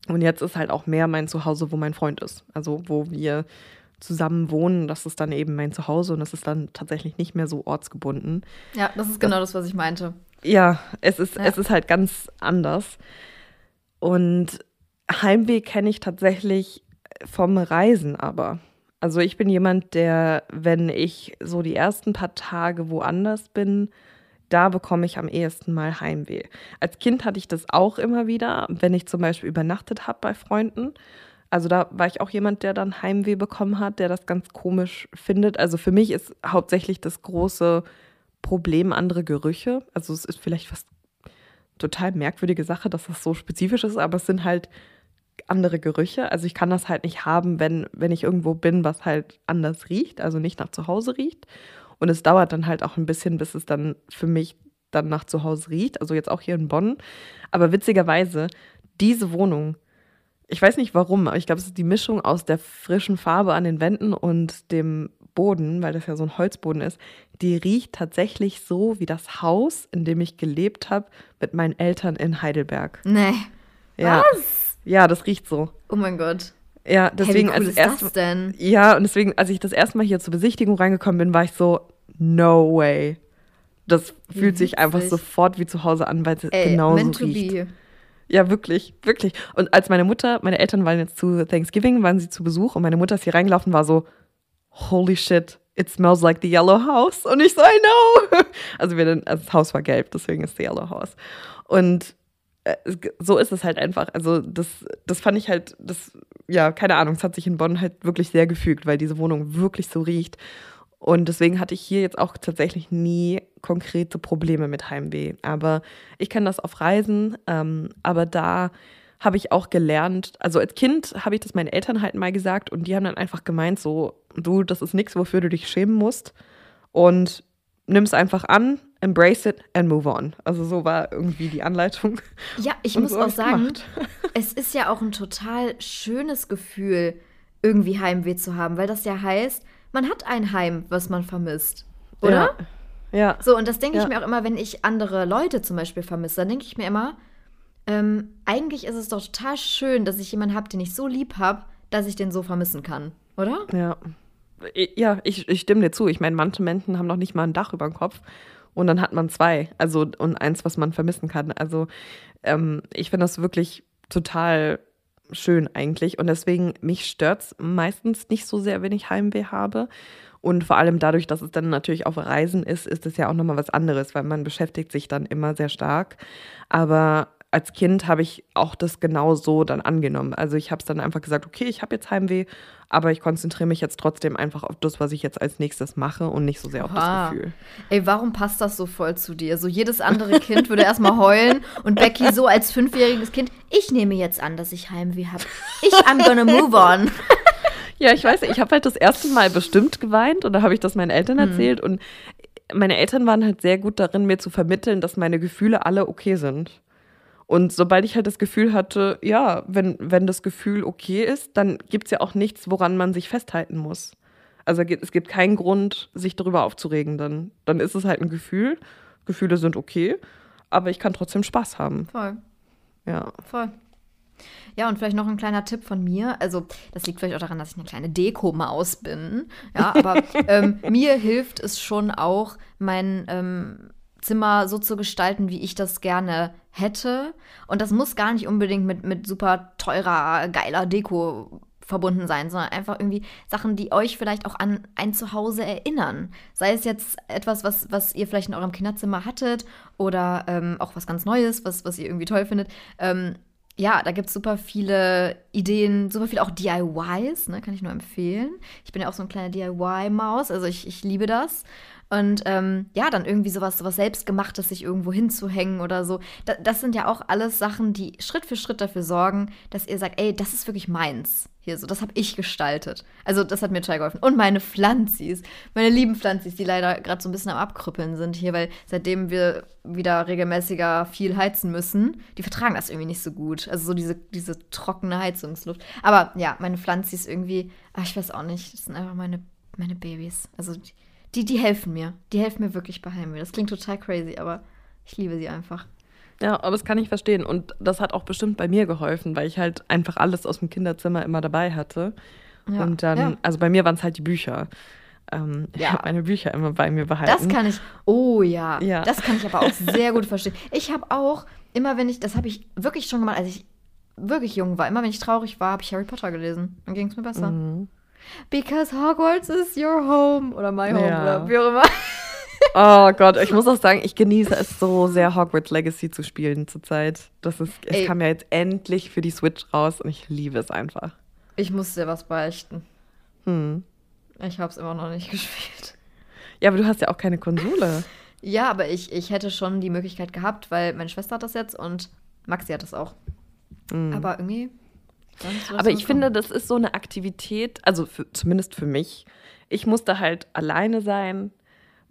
Und jetzt ist halt auch mehr mein Zuhause, wo mein Freund ist. Also wo wir zusammen wohnen, das ist dann eben mein Zuhause und das ist dann tatsächlich nicht mehr so ortsgebunden. Ja, das ist genau das, das was ich meinte. Ja, es ist, ja. es ist halt ganz anders. Und Heimweh kenne ich tatsächlich vom Reisen aber. Also ich bin jemand, der, wenn ich so die ersten paar Tage woanders bin, da bekomme ich am ehesten mal Heimweh. Als Kind hatte ich das auch immer wieder, wenn ich zum Beispiel übernachtet habe bei Freunden. Also da war ich auch jemand, der dann Heimweh bekommen hat, der das ganz komisch findet. Also für mich ist hauptsächlich das große Problem andere Gerüche. Also es ist vielleicht fast total merkwürdige Sache, dass das so spezifisch ist, aber es sind halt andere Gerüche. Also ich kann das halt nicht haben, wenn, wenn ich irgendwo bin, was halt anders riecht, also nicht nach zu Hause riecht. Und es dauert dann halt auch ein bisschen, bis es dann für mich dann nach zu Hause riecht. Also jetzt auch hier in Bonn. Aber witzigerweise, diese Wohnung, ich weiß nicht warum, aber ich glaube, es ist die Mischung aus der frischen Farbe an den Wänden und dem Boden, weil das ja so ein Holzboden ist, die riecht tatsächlich so wie das Haus, in dem ich gelebt habe mit meinen Eltern in Heidelberg. Nee. Ja. Was? Ja, das riecht so. Oh mein Gott. Ja, deswegen hey, wie cool als erst, das denn? Ja, und deswegen, als ich das erste Mal hier zur Besichtigung reingekommen bin, war ich so, no way. Das wie fühlt sich einfach sofort wie zu Hause an, weil es Ey, genauso meant to riecht. Be. Ja, wirklich, wirklich. Und als meine Mutter, meine Eltern waren jetzt zu Thanksgiving, waren sie zu Besuch und meine Mutter ist hier reingelaufen, war so, holy shit, it smells like the yellow house. Und ich so, I know. Also, wir, das Haus war gelb, deswegen ist the yellow house. Und äh, so ist es halt einfach. Also das, das fand ich halt, das, ja, keine Ahnung, es hat sich in Bonn halt wirklich sehr gefügt, weil diese Wohnung wirklich so riecht. Und deswegen hatte ich hier jetzt auch tatsächlich nie konkrete Probleme mit Heimweh. Aber ich kenne das auf Reisen, ähm, aber da habe ich auch gelernt, also als Kind habe ich das meinen Eltern halt mal gesagt und die haben dann einfach gemeint, so, du, das ist nichts, wofür du dich schämen musst. Und nimm es einfach an, embrace it and move on. Also so war irgendwie die Anleitung. Ja, ich und muss so auch sagen, es ist ja auch ein total schönes Gefühl, irgendwie Heimweh zu haben, weil das ja heißt, man hat ein Heim, was man vermisst. Oder? Ja. ja. So, und das denke ja. ich mir auch immer, wenn ich andere Leute zum Beispiel vermisse, dann denke ich mir immer, ähm, eigentlich ist es doch total schön, dass ich jemanden habe, den ich so lieb habe, dass ich den so vermissen kann, oder? Ja. Ja, ich, ich stimme dir zu. Ich meine, manche Menschen haben noch nicht mal ein Dach über dem Kopf und dann hat man zwei. Also und eins, was man vermissen kann. Also ähm, ich finde das wirklich total schön eigentlich. Und deswegen, mich stört es meistens nicht so sehr, wenn ich Heimweh habe. Und vor allem dadurch, dass es dann natürlich auf Reisen ist, ist es ja auch nochmal was anderes, weil man beschäftigt sich dann immer sehr stark. Aber als Kind habe ich auch das genau so dann angenommen. Also ich habe es dann einfach gesagt, okay, ich habe jetzt Heimweh, aber ich konzentriere mich jetzt trotzdem einfach auf das, was ich jetzt als nächstes mache und nicht so sehr auf Aha. das Gefühl. Ey, warum passt das so voll zu dir? So jedes andere Kind würde erstmal heulen und Becky so als fünfjähriges Kind, ich nehme jetzt an, dass ich Heimweh habe. Ich, I'm gonna move on. Ja, ich weiß, ich habe halt das erste Mal bestimmt geweint und da habe ich das meinen Eltern hm. erzählt hm. und meine Eltern waren halt sehr gut darin, mir zu vermitteln, dass meine Gefühle alle okay sind. Und sobald ich halt das Gefühl hatte, ja, wenn, wenn das Gefühl okay ist, dann gibt es ja auch nichts, woran man sich festhalten muss. Also es gibt keinen Grund, sich darüber aufzuregen. Dann, dann ist es halt ein Gefühl. Gefühle sind okay, aber ich kann trotzdem Spaß haben. Voll. Ja. Voll. Ja, und vielleicht noch ein kleiner Tipp von mir. Also, das liegt vielleicht auch daran, dass ich eine kleine Deko-Maus bin. Ja, aber ähm, mir hilft es schon auch, mein ähm, Zimmer so zu gestalten, wie ich das gerne hätte. Und das muss gar nicht unbedingt mit, mit super teurer, geiler Deko verbunden sein, sondern einfach irgendwie Sachen, die euch vielleicht auch an ein Zuhause erinnern. Sei es jetzt etwas, was, was ihr vielleicht in eurem Kinderzimmer hattet oder ähm, auch was ganz Neues, was, was ihr irgendwie toll findet. Ähm, ja, da gibt es super viele Ideen, super viele auch DIYs, ne, kann ich nur empfehlen. Ich bin ja auch so eine kleine DIY-Maus, also ich, ich liebe das. Und ähm, ja, dann irgendwie sowas, sowas Selbstgemachtes sich irgendwo hinzuhängen oder so. Da, das sind ja auch alles Sachen, die Schritt für Schritt dafür sorgen, dass ihr sagt, ey, das ist wirklich meins. Hier so, das habe ich gestaltet. Also das hat mir total geholfen. Und meine Pflanzis, meine lieben Pflanzis, die leider gerade so ein bisschen am Abkrüppeln sind hier, weil seitdem wir wieder regelmäßiger viel heizen müssen, die vertragen das irgendwie nicht so gut. Also so diese, diese trockene Heizungsluft. Aber ja, meine Pflanzis irgendwie, ach, ich weiß auch nicht, das sind einfach meine, meine Babys. Also die, Die, die helfen mir. Die helfen mir wirklich bei Heimweh. Das klingt total crazy, aber ich liebe sie einfach. Ja, aber das kann ich verstehen. Und das hat auch bestimmt bei mir geholfen, weil ich halt einfach alles aus dem Kinderzimmer immer dabei hatte. Ja, und dann, ja. also bei mir waren es halt die Bücher. Ähm, Ich Ja. habe meine Bücher immer bei mir behalten. Das kann ich. Oh ja. Ja. Das kann ich aber auch sehr gut verstehen. Ich habe auch, immer wenn ich, das habe ich wirklich schon gemacht, als ich wirklich jung war, immer wenn ich traurig war, habe ich Harry Potter gelesen. Dann ging es mir besser. Mhm. Because Hogwarts is your home. Oder my home. Ja. Oder wie auch immer. Oh Gott, ich muss auch sagen, ich genieße es so sehr, Hogwarts Legacy zu spielen zurzeit. Das ist, es Ey. kam ja jetzt endlich für die Switch raus und ich liebe es einfach. Ich muss dir was beichten. Hm. Ich habe es immer noch nicht gespielt. Ja, aber du hast ja auch keine Konsole. Ja, aber ich, ich hätte schon die Möglichkeit gehabt, weil meine Schwester hat das jetzt und Maxi hat das auch. Aber irgendwie. Aber ich finde, das ist so eine Aktivität, also für, zumindest für mich. Ich musste halt alleine sein,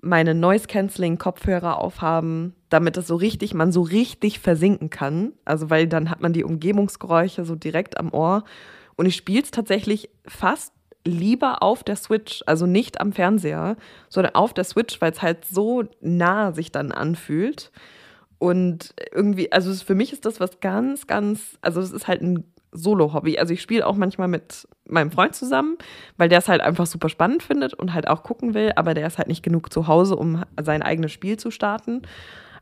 meine Noise-Canceling-Kopfhörer aufhaben, damit das so richtig, man so richtig versinken kann. Also, weil dann hat man die Umgebungsgeräusche so direkt am Ohr. Und ich spiele es tatsächlich fast lieber auf der Switch, also nicht am Fernseher, sondern auf der Switch, weil es halt so nah sich dann anfühlt. Und irgendwie, also für mich ist das was ganz, ganz, also es ist halt ein Solo-Hobby. Also ich spiele auch manchmal mit meinem Freund zusammen, weil der es halt einfach super spannend findet und halt auch gucken will, aber der ist halt nicht genug zu Hause, um sein eigenes Spiel zu starten.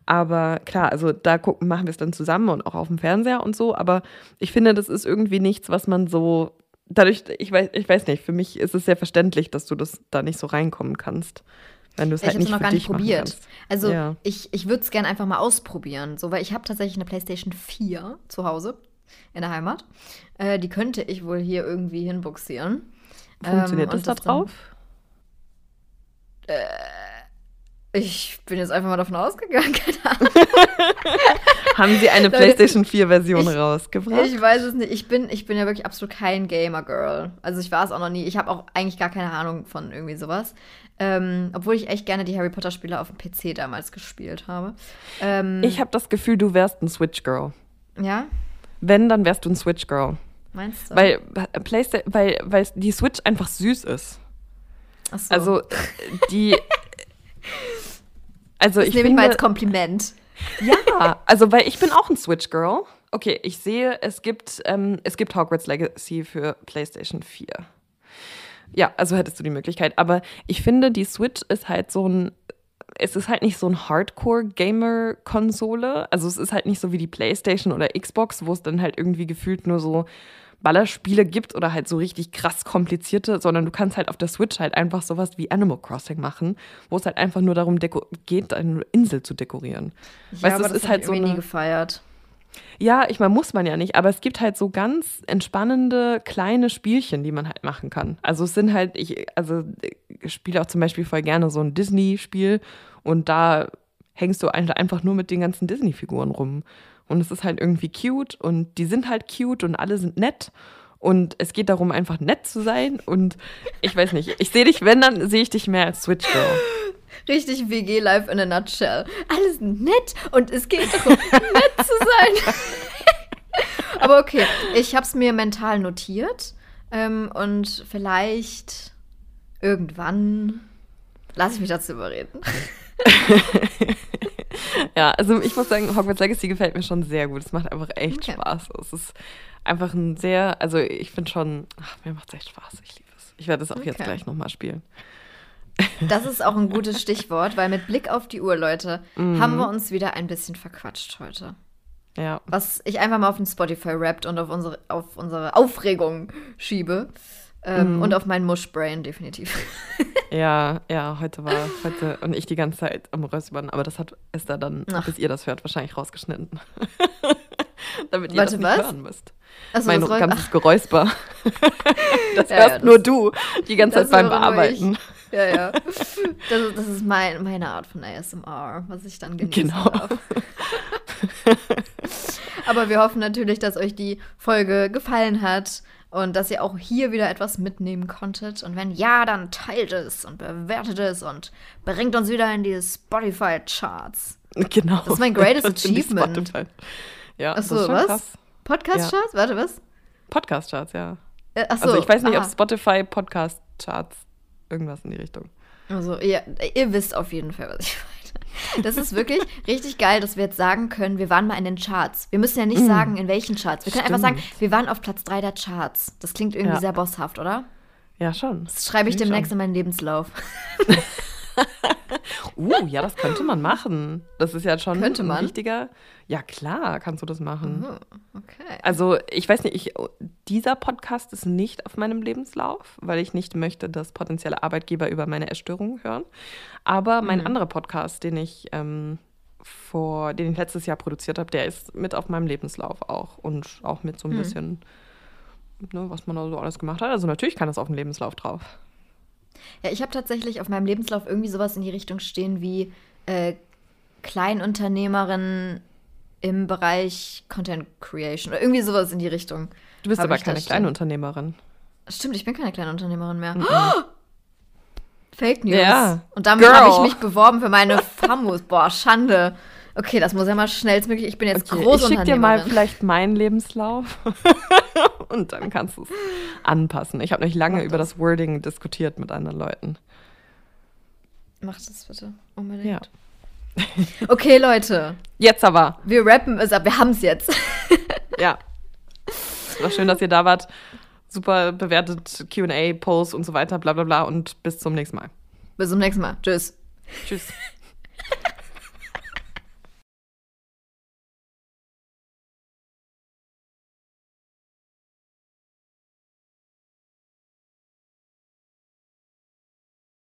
Aber klar, also da gucken, machen wir es dann zusammen und auch auf dem Fernseher und so. Aber ich finde, das ist irgendwie nichts, was man so. Dadurch, ich weiß, ich weiß nicht, für mich ist es sehr verständlich, dass du das da nicht so reinkommen kannst. Wenn du es halt ich habe es nicht noch gar nicht probiert. Also Ja. ich, ich würde es gerne einfach mal ausprobieren. So, weil ich habe tatsächlich eine PlayStation 4 zu Hause in der Heimat. Äh, die könnte ich wohl hier irgendwie hinbuxieren. Funktioniert Ähm, das da und dann- drauf? Ich bin jetzt einfach mal davon ausgegangen. Keine Ahnung. Haben sie eine PlayStation 4-Version ich- rausgebracht? Ich weiß es nicht. Ich bin, ich bin ja wirklich absolut kein Gamer-Girl. Also ich war es auch noch nie. Ich habe auch eigentlich gar keine Ahnung von irgendwie sowas. Ähm, obwohl ich echt gerne die Harry Potter-Spiele auf dem PC damals gespielt habe. Ähm, Ich habe das Gefühl, du wärst ein Switch-Girl. ja, Wenn, dann wärst du ein Switch-Girl. meinst du? Weil, Playsta weil, weil die Switch einfach süß ist. Ach so. Also, die. Also, das ich nehme ich mal als Kompliment. Ja, also, weil ich bin auch ein Switch-Girl. Okay, ich sehe, es gibt, ähm, es gibt Hogwarts Legacy für PlayStation 4. Ja, also hättest du die Möglichkeit. Aber ich finde, die Switch ist halt so ein. Es ist halt nicht so ein Hardcore-Gamer-Konsole. Also es ist halt nicht so wie die PlayStation oder Xbox, wo es dann halt irgendwie gefühlt nur so Ballerspiele gibt oder halt so richtig krass komplizierte, sondern du kannst halt auf der Switch halt einfach sowas wie Animal Crossing machen, wo es halt einfach nur darum geht, eine Insel zu dekorieren. Ja, weißt aber es das ist halt so irgendwie nie eine, gefeiert. Ja, ich meine, muss man ja nicht, aber es gibt halt so ganz entspannende kleine Spielchen, die man halt machen kann. Also es sind halt, ich, also ich spiele auch zum Beispiel voll gerne so ein Disney-Spiel und da hängst du ein- einfach nur mit den ganzen Disney-Figuren rum. Und es ist halt irgendwie cute und die sind halt cute und alle sind nett. Und es geht darum, einfach nett zu sein. Und ich weiß nicht, ich sehe dich, wenn, dann sehe ich dich mehr als Switch Girl. Richtig WG Life in a nutshell. Alles nett und es geht darum, nett zu sein. Aber okay, ich habe es mir mental notiert ähm, und vielleicht irgendwann lasse ich mich dazu überreden. Ja, also ich muss sagen, Hogwarts Legacy gefällt mir schon sehr gut. Es macht einfach echt Okay. Spaß. Es ist einfach ein sehr, also ich finde schon, ach, mir macht es echt Spaß. Ich liebe es. Ich werde es auch jetzt Okay. gleich nochmal spielen. Das ist auch ein gutes Stichwort, weil mit Blick auf die Uhr, Leute, haben wir uns wieder ein bisschen verquatscht heute. Ja. Was ich einfach mal auf den Spotify rappt und auf unsere, auf unsere Aufregung schiebe. Ähm, Und auf meinen Mushbrain definitiv. Ja, ja, heute war, heute und ich die ganze Zeit am Räuspern, aber das hat Esther dann, Ach. bis ihr das hört, wahrscheinlich rausgeschnitten. Damit ihr Warte, das nicht was? hören müsst. Achso, mein ganzes Geräusper. das Ja, hörst ja, das- nur du die ganze Zeit beim Bearbeiten. Ich. Ja, ja. Das, ist- das ist mein, meine Art von ASMR, was ich dann genießen Genau. darf. Aber wir hoffen natürlich, dass euch die Folge gefallen hat und dass ihr auch hier wieder etwas mitnehmen konntet. Und wenn ja, dann teilt es und bewertet es und bringt uns wieder in die Spotify-Charts. Genau. Das ist mein greatest achievement. Ja, das Achso, ist schon was? krass. Podcast-Charts? Warte, was? Podcast-Charts, ja. Äh, achso, Also ich weiß nicht, aha. ob Spotify Podcast-Charts irgendwas in die Richtung. Also, ihr, ihr wisst auf jeden Fall, was ich meine. Das ist wirklich richtig geil, dass wir jetzt sagen können, wir waren mal in den Charts. Wir müssen ja nicht mm. sagen, in welchen Charts. Wir können Stimmt. einfach sagen, wir waren auf Platz 3 der Charts. Das klingt irgendwie ja. sehr bosshaft, oder? Ja, schon. Das schreibe ich demnächst schon. in meinen Lebenslauf. uh, ja, das könnte man machen. Das ist ja schon könnte man? ein wichtiger. Ja, klar, kannst du das machen. Okay. Also, ich weiß nicht, ich, dieser Podcast ist nicht auf meinem Lebenslauf, weil ich nicht möchte, dass potenzielle Arbeitgeber über meine Essstörungen hören. Aber mein mhm. anderer Podcast, den ich ähm, vor, den ich letztes Jahr produziert habe, der ist mit auf meinem Lebenslauf auch und auch mit so ein mhm. bisschen, ne, was man da so alles gemacht hat. Also natürlich kann das auf dem Lebenslauf drauf. Ja, ich habe tatsächlich auf meinem Lebenslauf irgendwie sowas in die Richtung stehen wie äh, Kleinunternehmerin im Bereich Content Creation oder irgendwie sowas in die Richtung. Du bist aber keine Kleinunternehmerin. Stimmt, ich bin keine Kleinunternehmerin mehr. Oh! Fake News. Ja. Und damit habe ich mich beworben für meine Famos. Boah, Schande. Okay, das muss ja mal schnellstmöglich. Ich bin jetzt okay, Großunternehmerin. Ich schicke dir mal vielleicht meinen Lebenslauf und dann kannst du es anpassen. Ich habe nicht lange Mach über das. das Wording diskutiert mit anderen Leuten. Mach das bitte. Unbedingt. Ja. Okay, Leute. Jetzt aber. Wir rappen es ab. Wir haben es jetzt. ja. War schön, dass ihr da wart. Super bewertet QA, Posts und so weiter, bla bla bla. Und bis zum nächsten Mal. Bis zum nächsten Mal. Tschüss. Tschüss.